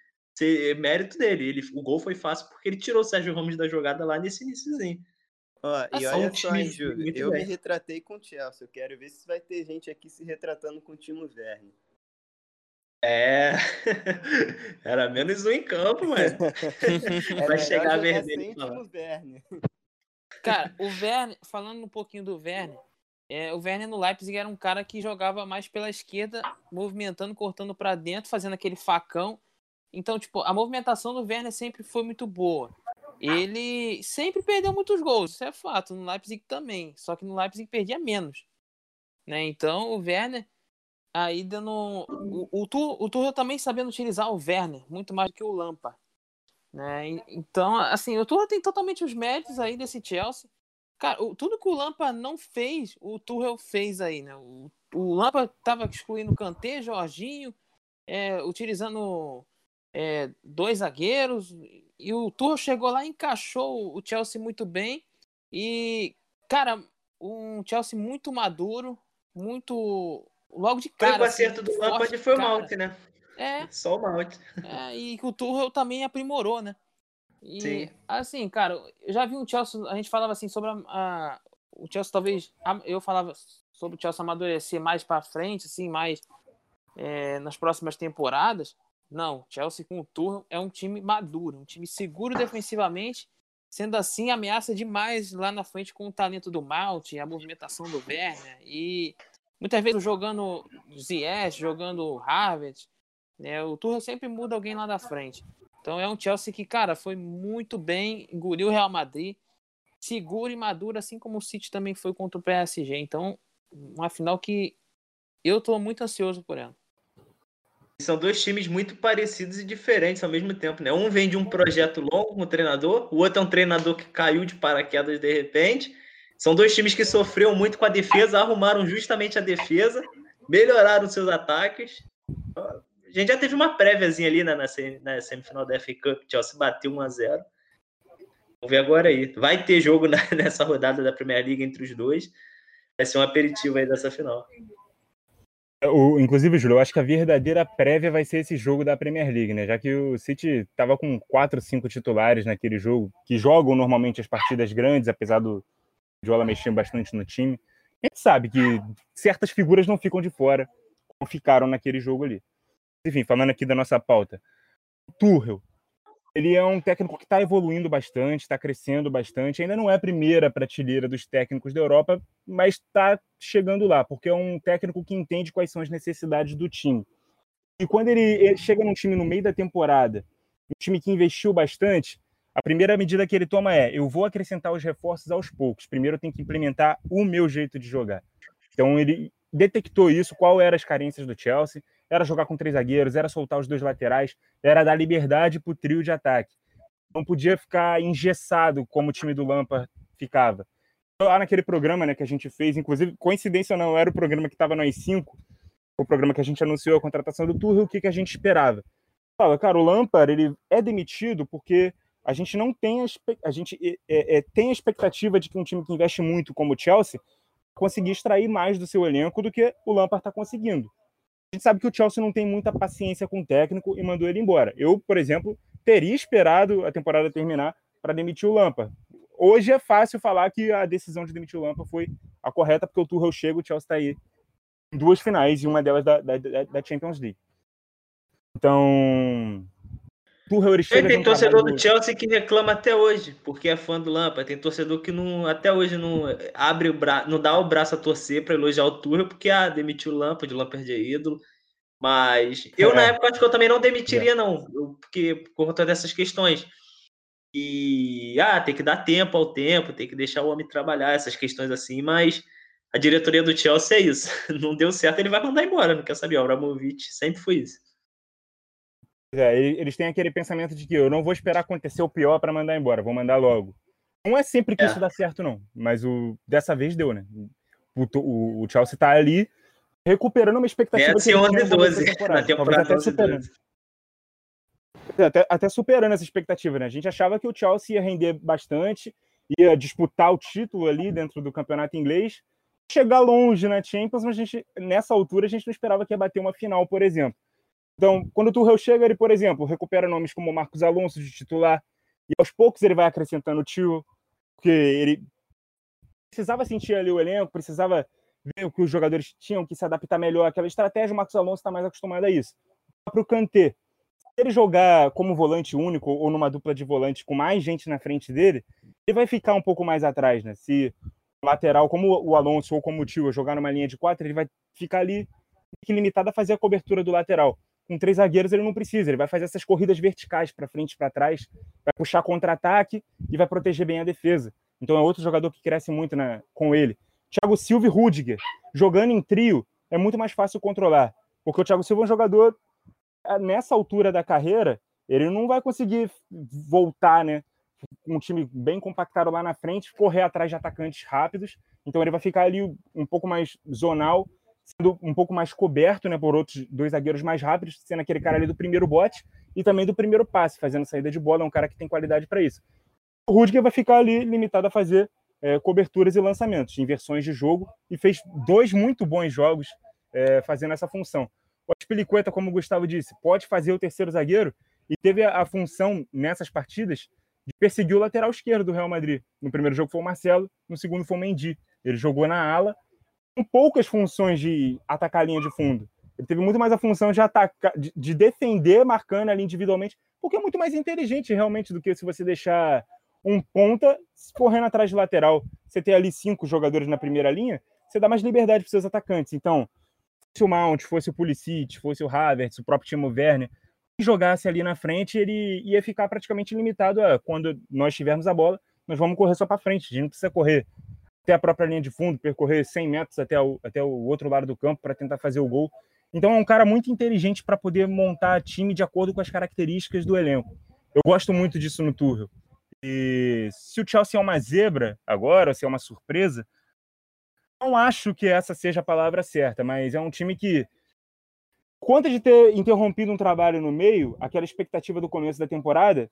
É mérito dele. Ele, o gol foi fácil porque ele tirou o Sérgio Ramos da jogada lá nesse iníciozinho. Ó, e olha só, hein, Júlio, eu bem. me retratei com o Chelsea. Eu quero ver se vai ter gente aqui se retratando com o Timo Werner. É, era menos um em campo, mas vai chegar a vermelho. Cara, o Werner, falando um pouquinho do Werner, é, o Werner no Leipzig era um cara que jogava mais pela esquerda, movimentando, cortando para dentro, fazendo aquele facão. Então, tipo, a movimentação do Werner sempre foi muito boa. Ele sempre perdeu muitos gols, isso é fato. No Leipzig também, só que no Leipzig perdia menos. Né? Então, o Werner aí dando. O, o, o Tuchel também sabendo utilizar o Werner, muito mais do que o Lampa. Né? Então, assim, o Tuchel tem totalmente os méritos aí desse Chelsea. Cara, o, tudo que o Lampa não fez, o Tuchel fez aí, né? O, o Lampa tava excluindo Kanté, Jorginho, é, utilizando é, dois zagueiros, e o Tuchel chegou lá, encaixou o Chelsea muito bem, e, cara, um Chelsea muito maduro, muito logo de cara. Foi o assim, acerto do Lampard foi o Mount, né? É. Só o Mount. É, e que o Tuchel também aprimorou, né? E, Sim. assim, cara, eu já vi um Chelsea, a gente falava assim sobre a, a o Chelsea talvez, eu falava sobre o Chelsea amadurecer mais para frente, assim, mais é, nas próximas temporadas. Não, Chelsea com o Tuchel é um time maduro, um time seguro defensivamente, sendo assim ameaça demais lá na frente com o talento do Mount, a movimentação do Werner e Muitas vezes jogando Ziyech, jogando Harvard, né? O Tuchel sempre muda alguém lá da frente. Então é um Chelsea que, cara, foi muito bem, engoliu o Real Madrid, seguro e maduro, assim como o City também foi contra o PSG. Então, uma final que eu estou muito ansioso por ela. São dois times muito parecidos e diferentes ao mesmo tempo, né? Um vem de um projeto longo com o treinador, o outro é um treinador que caiu de paraquedas de repente. São dois times que sofreram muito com a defesa, arrumaram justamente a defesa, melhoraram seus ataques. A gente já teve uma préviazinha ali na, na semifinal da FA Cup, Chelsea bateu 1 a 0 Vamos ver agora aí. Vai ter jogo na, nessa rodada da Premier League entre os dois. Vai ser um aperitivo aí dessa final. O, inclusive, Júlio, eu acho que a verdadeira prévia vai ser esse jogo da Premier League, né? Já que o City estava com quatro, cinco titulares naquele jogo, que jogam normalmente as partidas grandes, apesar do, Guardiola mexendo bastante no time. A gente sabe que certas figuras não ficam de fora, como ficaram naquele jogo ali. Enfim, falando aqui da nossa pauta. O Tuchel, ele é um técnico que está evoluindo bastante, está crescendo bastante. Ainda não é a primeira prateleira dos técnicos da Europa, mas está chegando lá, porque é um técnico que entende quais são as necessidades do time. E quando ele chega num time no meio da temporada, um time que investiu bastante, a primeira medida que ele toma é: eu vou acrescentar os reforços aos poucos. Primeiro eu tenho que implementar o meu jeito de jogar. Então ele detectou isso, qual eram as carências do Chelsea, era jogar com três zagueiros, era soltar os dois laterais, era dar liberdade para o trio de ataque. Não podia ficar engessado como o time do Lampard ficava. Lá naquele programa né, que a gente fez, inclusive, coincidência ou não, era o programa que estava no AI5, o programa que a gente anunciou a contratação do Tuchel, o que, que a gente esperava. Fala, cara, o Lampard ele é demitido porque a gente não tem a, a gente é, é, tem a expectativa de que um time que investe muito como o Chelsea conseguir extrair mais do seu elenco do que o Lampard está conseguindo. A gente sabe que o Chelsea não tem muita paciência com o técnico e mandou ele embora. Eu, por exemplo, teria esperado a temporada terminar para demitir o Lampard. Hoje é fácil falar que a decisão de demitir o Lampard foi a correta, porque o Tuchel chega, o Chelsea está aí em duas finais e uma delas da, da, da Champions League. Então, Tuchel ele chega tem torcedor do Chelsea que reclama até hoje, porque é fã do Lampard. Tem torcedor que não, até hoje não abre o braço, não dá o braço a torcer para elogiar o Tuchel, porque ah, demitiu o Lampard, o Lampard é ídolo. Mas eu, é. na época, acho que eu também não demitiria, é. não, porque por conta dessas questões. E ah, tem que dar tempo ao tempo, tem que deixar o homem trabalhar, essas questões assim, mas a diretoria do Chelsea é isso. Não deu certo, ele vai mandar embora, não quer saber. O Abramovich sempre foi isso. É, eles têm aquele pensamento de que eu não vou esperar acontecer o pior para mandar embora, vou mandar logo. Não é sempre que é. isso dá certo, não. Mas o, dessa vez deu, né? O, o, o Chelsea tá ali recuperando uma expectativa. Mete 11 e 12 na temporada até superando. Até, até superando essa expectativa, né? A gente achava que o Chelsea ia render bastante, ia disputar o título ali dentro do campeonato inglês, chegar longe na Champions, mas a gente, nessa altura a gente não esperava que ia bater uma final, por exemplo. Então, quando o Tuchel chega, ele, por exemplo, recupera nomes como Marcos Alonso de titular, e aos poucos ele vai acrescentando o tio, porque ele precisava sentir ali o elenco, precisava ver o que os jogadores tinham que se adaptar melhor àquela estratégia, o Marcos Alonso está mais acostumado a isso. Para o Kanté, se ele jogar como volante único ou numa dupla de volante com mais gente na frente dele, ele vai ficar um pouco mais atrás, né? Se lateral, como o Alonso ou como o Tio jogar numa linha de quatro, ele vai ficar ali limitado a fazer a cobertura do lateral. Com três zagueiros ele não precisa, ele vai fazer essas corridas verticais para frente e para trás, vai puxar contra-ataque e vai proteger bem a defesa. Então é outro jogador que cresce muito na, com ele. Thiago Silva e Rudiger, jogando em trio, é muito mais fácil controlar. Porque o Thiago Silva é um jogador, ah, nessa altura da carreira, ele não vai conseguir voltar, né? um time bem compactado lá na frente, correr atrás de atacantes rápidos. Então ele vai ficar ali um pouco mais zonal, sendo um pouco mais coberto né, por outros dois zagueiros mais rápidos, sendo aquele cara ali do primeiro bote e também do primeiro passe, fazendo saída de bola. É um cara que tem qualidade para isso. O Rudiger vai ficar ali limitado a fazer é, coberturas e lançamentos, inversões de jogo, e fez dois muito bons jogos é, fazendo essa função. O Aspilicueta, como o Gustavo disse, pode fazer o terceiro zagueiro e teve a, a função nessas partidas de perseguir o lateral esquerdo do Real Madrid. No primeiro jogo foi o Marcelo, no segundo foi o Mendy. Ele jogou na ala, poucas funções de atacar a linha de fundo. Ele teve muito mais a função de atacar, de, de defender, marcando ali individualmente, porque é muito mais inteligente realmente do que se você deixar um ponta correndo atrás de lateral. Você tem ali cinco jogadores na primeira linha, você dá mais liberdade para seus atacantes. Então, se o Mount, fosse o Pulisic, fosse o Havertz, o próprio Timo Werner, jogasse ali na frente, ele ia ficar praticamente limitado a quando nós tivermos a bola, nós vamos correr só para frente, a gente não precisa correr até a própria linha de fundo, percorrer 100 metros até o, até o outro lado do campo para tentar fazer o gol. Então é um cara muito inteligente para poder montar time de acordo com as características do elenco. Eu gosto muito disso no Tuchel. E se o Chelsea é uma zebra agora, se é uma surpresa, não acho que essa seja a palavra certa, mas é um time que conta de ter interrompido um trabalho no meio, aquela expectativa do começo da temporada.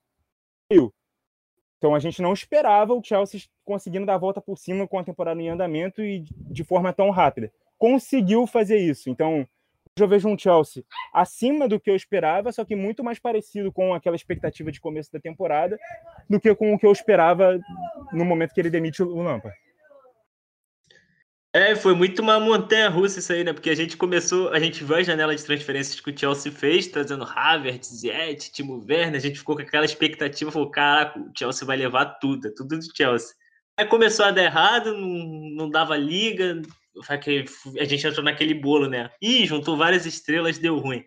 Então a gente não esperava o Chelsea conseguindo dar a volta por cima com a temporada em andamento e de forma tão rápida. Conseguiu fazer isso. Então, hoje eu vejo um Chelsea acima do que eu esperava, só que muito mais parecido com aquela expectativa de começo da temporada do que com o que eu esperava no momento que ele demite o Lampard. É, foi muito uma montanha russa isso aí, né? Porque a gente começou, a gente viu a janela de transferências que o Chelsea fez, trazendo Havertz, Ziyech, Timo Werner, a gente ficou com aquela expectativa, falou, caraca, o Chelsea vai levar tudo, é tudo do Chelsea. Aí começou a dar errado, não, não dava liga, a gente entrou naquele bolo, né? Ih, juntou várias estrelas, deu ruim.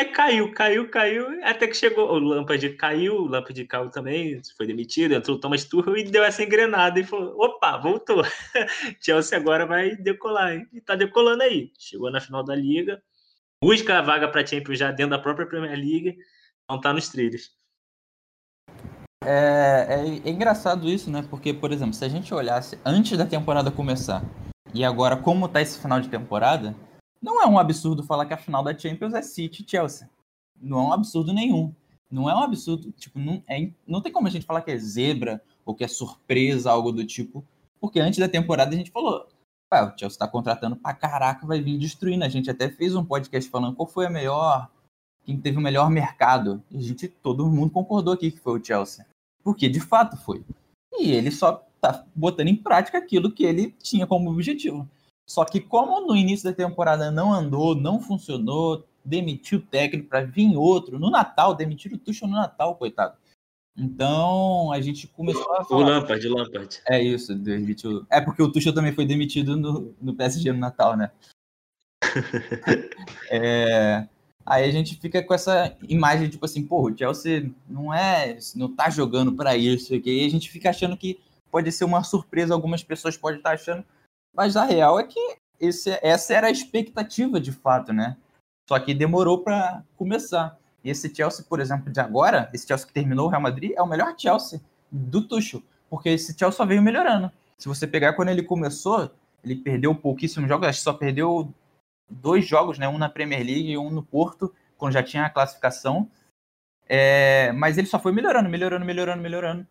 Aí caiu, caiu, caiu, até que chegou. O Lampard caiu, o Lampard caiu também, foi demitido, entrou o Thomas Tuchel e deu essa engrenada e falou: opa, voltou. Chelsea agora vai decolar, hein? E tá decolando aí. Chegou na final da Liga, busca a vaga para Champions já dentro da própria Premier League, não tá nos trilhos. É, é, é engraçado isso, né? Porque, por exemplo, se a gente olhasse antes da temporada começar e agora como tá esse final de temporada não é um absurdo falar que a final da Champions é City e Chelsea. Não é um absurdo nenhum. Não é um absurdo, tipo, não, é, não tem como a gente falar que é zebra ou que é surpresa, algo do tipo. Porque antes da temporada a gente falou, o Chelsea tá contratando pra caraca, vai vir destruindo. A gente até fez um podcast falando qual foi a melhor, quem teve o melhor mercado. E a gente, todo mundo concordou aqui que foi o Chelsea. Porque de fato foi. E ele só tá botando em prática aquilo que ele tinha como objetivo. Só que como no início da temporada não andou, não funcionou, demitiu o técnico para vir outro no Natal, demitiu o Tuchel no Natal, coitado. Então a gente começou a falar... O Lampard, o Lampard. É isso, demitiu. É porque o Tuchel também foi demitido no, no PSG no Natal, né? é... Aí a gente fica com essa imagem, tipo assim, pô, o Chelsea não é, não tá jogando para isso, e a gente fica achando que pode ser uma surpresa, algumas pessoas podem estar achando, mas a real é que esse, essa era a expectativa de fato, né? Só que demorou para começar. E esse Chelsea, por exemplo, de agora, esse Chelsea que terminou o Real Madrid, é o melhor Chelsea do Tuchel, porque esse Chelsea só veio melhorando. Se você pegar quando ele começou, ele perdeu pouquíssimos jogos, acho que só perdeu dois jogos, né? Um na Premier League e um no Porto, quando já tinha a classificação. É, mas ele só foi melhorando, melhorando, melhorando, melhorando.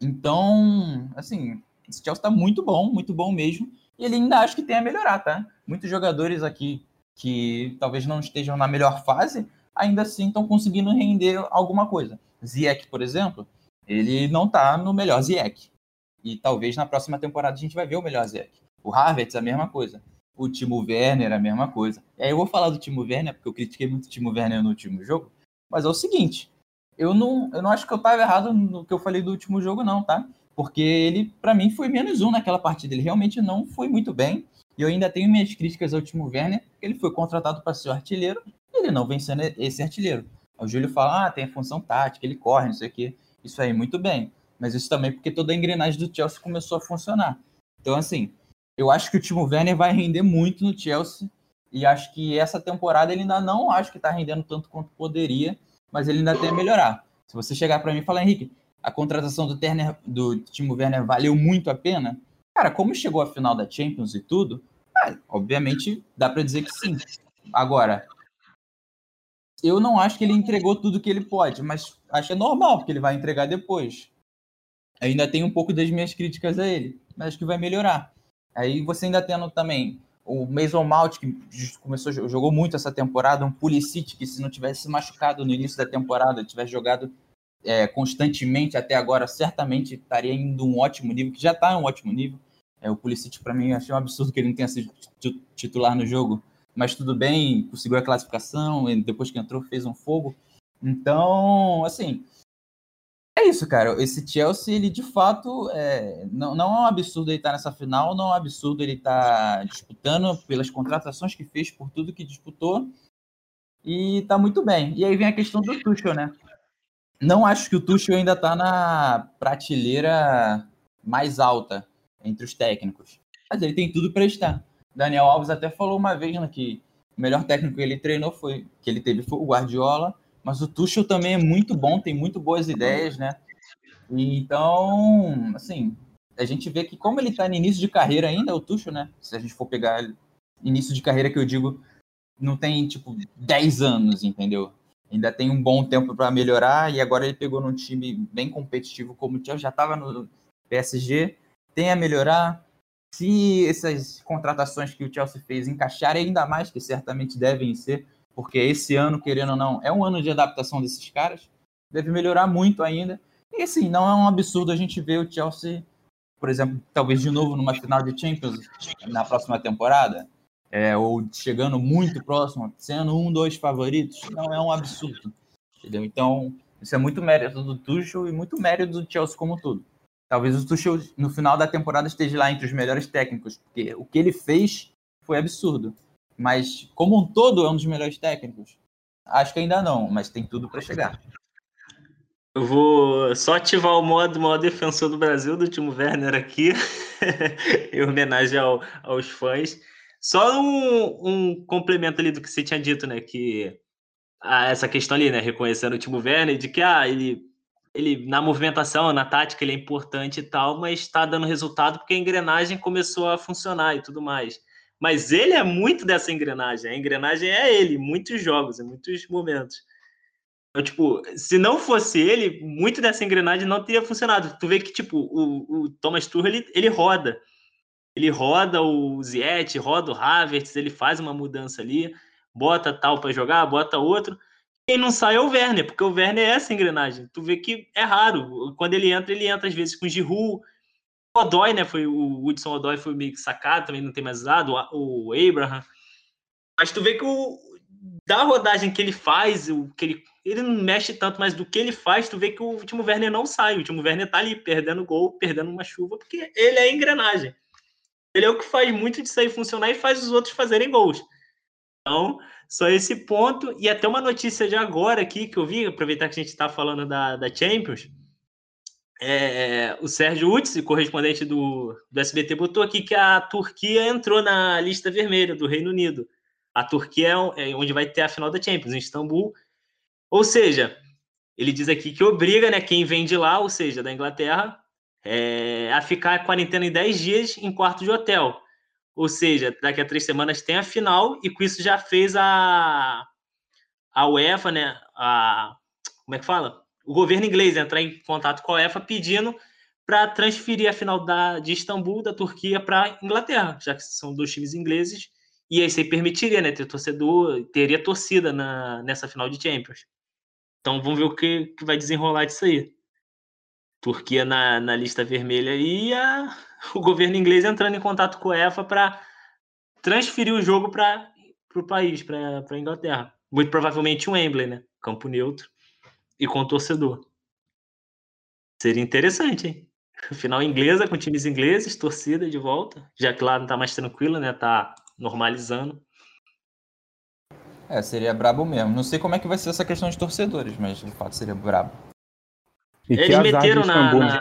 Então, assim, esse Chelsea está muito bom, muito bom mesmo. E ele ainda acho que tem a melhorar, tá? Muitos jogadores aqui que talvez não estejam na melhor fase, ainda assim estão conseguindo render alguma coisa. Ziyech, por exemplo, ele não está no melhor Ziyech. E talvez na próxima temporada a gente vai ver o melhor Ziyech. O Havertz, a mesma coisa. O Timo Werner, a mesma coisa. E aí eu vou falar do Timo Werner, porque eu critiquei muito o Timo Werner no último jogo. Mas é o seguinte, eu não, eu não acho que eu estava errado no que eu falei do último jogo, não, tá? Porque ele, para mim, foi menos um naquela partida. Ele realmente não foi muito bem. E eu ainda tenho minhas críticas ao Timo Werner, ele foi contratado para ser artilheiro e ele não vem sendo esse artilheiro. O Júlio fala, ah, tem a função tática, ele corre, não sei o quê. Isso aí, muito bem. Mas isso também porque toda a engrenagem do Chelsea começou a funcionar. Então, assim, eu acho que o Timo Werner vai render muito no Chelsea. E acho que essa temporada ele ainda não acho que está rendendo tanto quanto poderia, mas ele ainda tem a melhorar. Se você chegar para mim e falar, Henrique, a contratação do, Turner, do Timo Werner valeu muito a pena? Cara, como chegou à final da Champions e tudo, ah, obviamente dá para dizer que sim. Agora, eu não acho que ele entregou tudo que ele pode, mas acho que é normal, porque ele vai entregar depois. Ainda tem um pouco das minhas críticas a ele, mas acho que vai melhorar. Aí você ainda tendo também o Mason Mount, que começou, jogou muito essa temporada, um Pulisic que se não tivesse machucado no início da temporada, tivesse jogado é, constantemente até agora, certamente estaria indo um ótimo nível, que já está em um ótimo nível. É, o Pulisic, para mim, achei um absurdo que ele não tenha sido titular no jogo, mas tudo bem, conseguiu a classificação, depois que entrou fez um fogo. Então, assim, é isso, cara. Esse Chelsea, ele de fato, é, não, não é um absurdo ele estar nessa final, não é um absurdo ele estar disputando pelas contratações que fez, por tudo que disputou, e tá muito bem. E aí vem a questão do Tuchel, né? Não acho que o Tuchel ainda está na prateleira mais alta entre os técnicos. Mas ele tem tudo para estar. Daniel Alves até falou uma vez né, que o melhor técnico que ele treinou foi que ele teve foi o Guardiola, mas o Tuchel também é muito bom, tem muito boas ideias, né? Então, assim, a gente vê que como ele está no início de carreira ainda, o Tuchel, né? Se a gente for pegar início de carreira que eu digo, não tem tipo 10 anos, entendeu? Ainda tem um bom tempo para melhorar e agora ele pegou num time bem competitivo como o Chelsea, já estava no PSG, tem a melhorar. Se essas contratações que o Chelsea fez encaixarem ainda mais, que certamente devem ser, porque esse ano, querendo ou não, é um ano de adaptação desses caras, deve melhorar muito ainda. E assim, não é um absurdo a gente ver o Chelsea, por exemplo, talvez de novo numa final de Champions na próxima temporada é, ou chegando muito próximo, sendo um, dois favoritos, não é um absurdo. Entendeu? Então, isso é muito mérito do Tuchel e muito mérito do Chelsea como tudo. Talvez o Tuchel no final da temporada esteja lá entre os melhores técnicos, porque o que ele fez foi absurdo. Mas como um todo é um dos melhores técnicos? Acho que ainda não, mas tem tudo para chegar. Eu vou só ativar o modo maior defensor do Brasil, do Timo Werner aqui, em homenagem ao, aos fãs. Só um, um complemento ali do que você tinha dito, né? Que ah, essa questão ali, né? Reconhecendo o Timo Werner, de que ah, ele, ele na movimentação, na tática, ele é importante e tal, mas está dando resultado porque a engrenagem começou a funcionar e tudo mais. Mas ele é muito dessa engrenagem. A engrenagem é ele, muitos jogos, em muitos momentos. Então, tipo, se não fosse ele, muito dessa engrenagem não teria funcionado. Tu vê que, tipo, o, o Thomas Tuchel, ele, ele roda ele roda o Ziet, roda o Havertz, ele faz uma mudança ali, bota tal para jogar, bota outro. Quem não sai é o Werner, porque o Werner é essa engrenagem. Tu vê que é raro. Quando ele entra, ele entra às vezes com o Giroud. O Odoi, né? Foi, o Hudson Odoi foi meio que sacado, também não tem mais usado. O, o Abraham. Mas tu vê que o, da rodagem que ele faz, o que ele, ele não mexe tanto, mas do que ele faz, tu vê que o último Werner não sai. O último Werner tá ali perdendo gol, perdendo uma chuva, porque ele é engrenagem. Ele é o que faz muito disso aí funcionar e faz os outros fazerem gols. Então, só esse ponto. E até uma notícia de agora aqui que eu vi, aproveitar que a gente está falando da, da Champions. É, o Sérgio Utsi, correspondente do, do SBT, botou aqui que a Turquia entrou na lista vermelha do Reino Unido. A Turquia é, é onde vai ter a final da Champions, em Istambul. Ou seja, ele diz aqui que obriga né, quem vem de lá, ou seja, da Inglaterra, é, a ficar a quarentena em 10 dias em quarto de hotel. Ou seja, daqui a três semanas tem a final, e com isso já fez a, a UEFA, né? A, como é que fala? O governo inglês entrar em contato com a UEFA pedindo para transferir a final da, de Istambul, da Turquia, para Inglaterra, já que são dois times ingleses, e aí isso permitiria, né? Ter torcedor, teria torcida na, nessa final de Champions. Então vamos ver o que, que vai desenrolar disso aí. Turquia na, na lista vermelha e a, o governo inglês entrando em contato com a EFA para transferir o jogo para o país, para a Inglaterra. Muito provavelmente um Wembley, né? Campo neutro e com torcedor. Seria interessante, hein? Final inglesa com times ingleses, torcida de volta, já que lá não tá mais tranquilo, né? Tá normalizando. É, seria brabo mesmo. Não sei como é que vai ser essa questão de torcedores, mas de fato seria brabo. E Eles meteram na, na...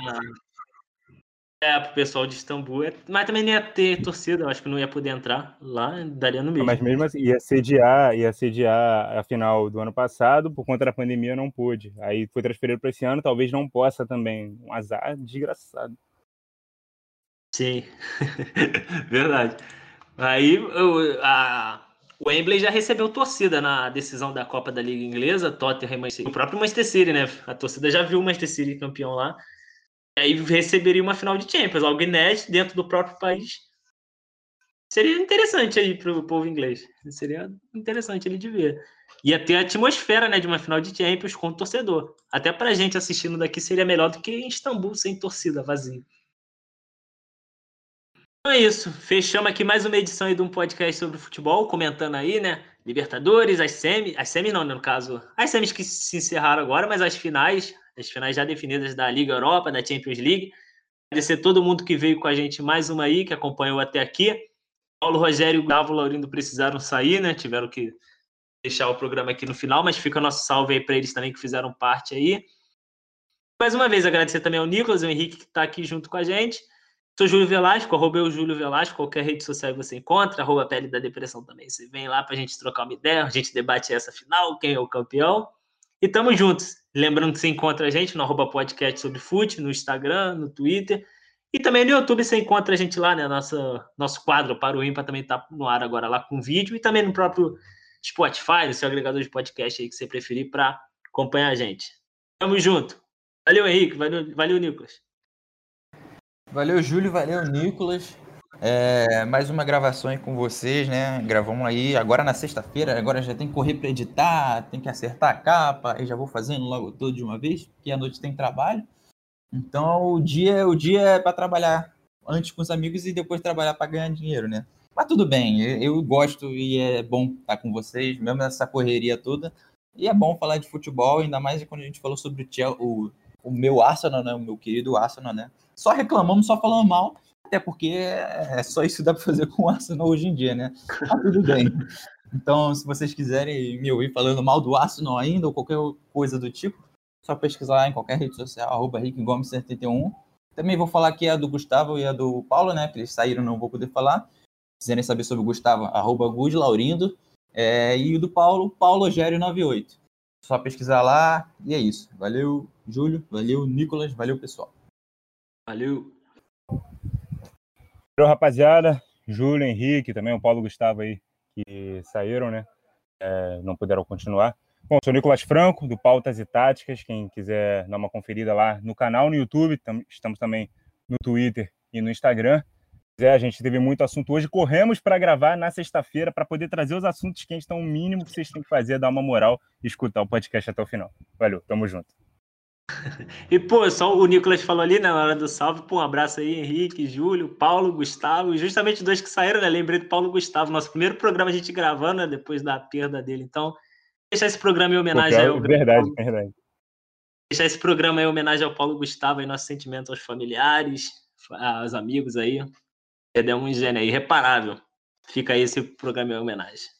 É, pro pessoal de Istambul, é, mas também não ia ter torcida, eu acho que não ia poder entrar lá, daria no mesmo. Mas mesmo assim, ia sediar, ia sediar a final do ano passado, por conta da pandemia não pôde. Aí foi transferido para esse ano, talvez não possa também. Um azar desgraçado. Sim, verdade. Aí a, o Wembley já recebeu torcida na decisão da Copa da Liga Inglesa, Tottenham e o próprio Manchester City, né? A torcida já viu o Manchester City campeão lá. E aí receberia uma final de Champions, algo inédito dentro do próprio país. Seria interessante aí para o povo inglês. Seria interessante ele de ver. Ia ter a atmosfera né, de uma final de Champions com o torcedor. Até para gente assistindo daqui seria melhor do que em Istambul sem torcida vazia. Então é isso. Fechamos aqui mais uma edição de um podcast sobre futebol, comentando aí, né? Libertadores, as semis, as semis não, né, no caso, as semis que se encerraram agora, mas as finais, as finais já definidas da Liga Europa, da Champions League. Agradecer todo mundo que veio com a gente mais uma aí, que acompanhou até aqui. Paulo Rogério e o Gustavo Laurindo precisaram sair, né? Tiveram que deixar o programa aqui no final, mas fica o nosso salve aí para eles também que fizeram parte aí. Mais uma vez, agradecer também ao Nicolas ao Henrique que está aqui junto com a gente. Sou Júlio Velasco, arroba eu Júlio Velasco, qualquer rede social você encontra, arroba Pele da Depressão também. Você vem lá para a gente trocar uma ideia, a gente debate essa final, quem é o campeão. E tamo juntos. Lembrando que você encontra a gente no arroba podcast sobre fute, no Instagram, no Twitter. E também no YouTube você encontra a gente lá, né? Nossa, nosso quadro para o ímpar também tá no ar agora lá com vídeo e também no próprio Spotify, no seu agregador de podcast aí que você preferir para acompanhar a gente. Tamo junto. Valeu, Henrique. Valeu, valeu Nicolas. Valeu, Júlio. Valeu, Nicolas. É, mais uma gravação aí com vocês, né? Gravamos aí agora na sexta-feira. Agora já tem que correr para editar, tem que acertar a capa. Aí já vou fazendo logo todo de uma vez, porque à noite tem trabalho. Então o dia, o dia é para trabalhar antes com os amigos e depois trabalhar para ganhar dinheiro, né? Mas tudo bem, eu, gosto e é bom estar com vocês, mesmo nessa correria toda. E é bom falar de futebol, ainda mais quando a gente falou sobre o, o, o meu Arsenal, né? O meu querido Arsenal, né? Só reclamamos, só falando mal, até porque é só isso que dá para fazer com o Arsenal hoje em dia, né? Tá tudo bem. Então, se vocês quiserem me ouvir falando mal do Arsenal ainda, ou qualquer coisa do tipo, só pesquisar lá em qualquer rede social, arroba Rick Gomes 71. Também vou falar aqui a do Gustavo e a do Paulo, né? Que eles saíram, não vou poder falar. Se quiserem saber sobre o Gustavo, arroba Laurindo. É, e o do Paulo, Paulo Gério 98. Só pesquisar lá e é isso. Valeu, Júlio. Valeu, Nicolas. Valeu, pessoal. Valeu. Valeu, rapaziada. Júlio, Henrique, também o Paulo Gustavo aí, que saíram, né? É, não puderam continuar. Bom, sou Nicolas Franco, do Pautas e Táticas. Quem quiser dar uma conferida lá no canal, no YouTube, estamos também no Twitter e no Instagram. É, a gente teve muito assunto hoje. Corremos para gravar na sexta-feira para poder trazer os assuntos que a gente tem. O mínimo que vocês têm que fazer é dar uma moral e escutar o podcast até o final. Valeu, tamo junto. E, pô, só o Nicolas falou ali né, na hora do salve. Pô, um abraço aí, Henrique, Júlio, Paulo, Gustavo. Justamente dois que saíram, né? Lembrei do Paulo Gustavo. Nosso primeiro programa a gente gravando, né? Depois da perda dele. Então, deixar esse programa em homenagem Pô, ao. Verdade, Paulo. verdade. Deixar esse programa em homenagem ao Paulo Gustavo e nossos sentimentos aos familiares, aos amigos aí. Perdemos um gênio aí, irreparável. Fica aí esse programa em homenagem.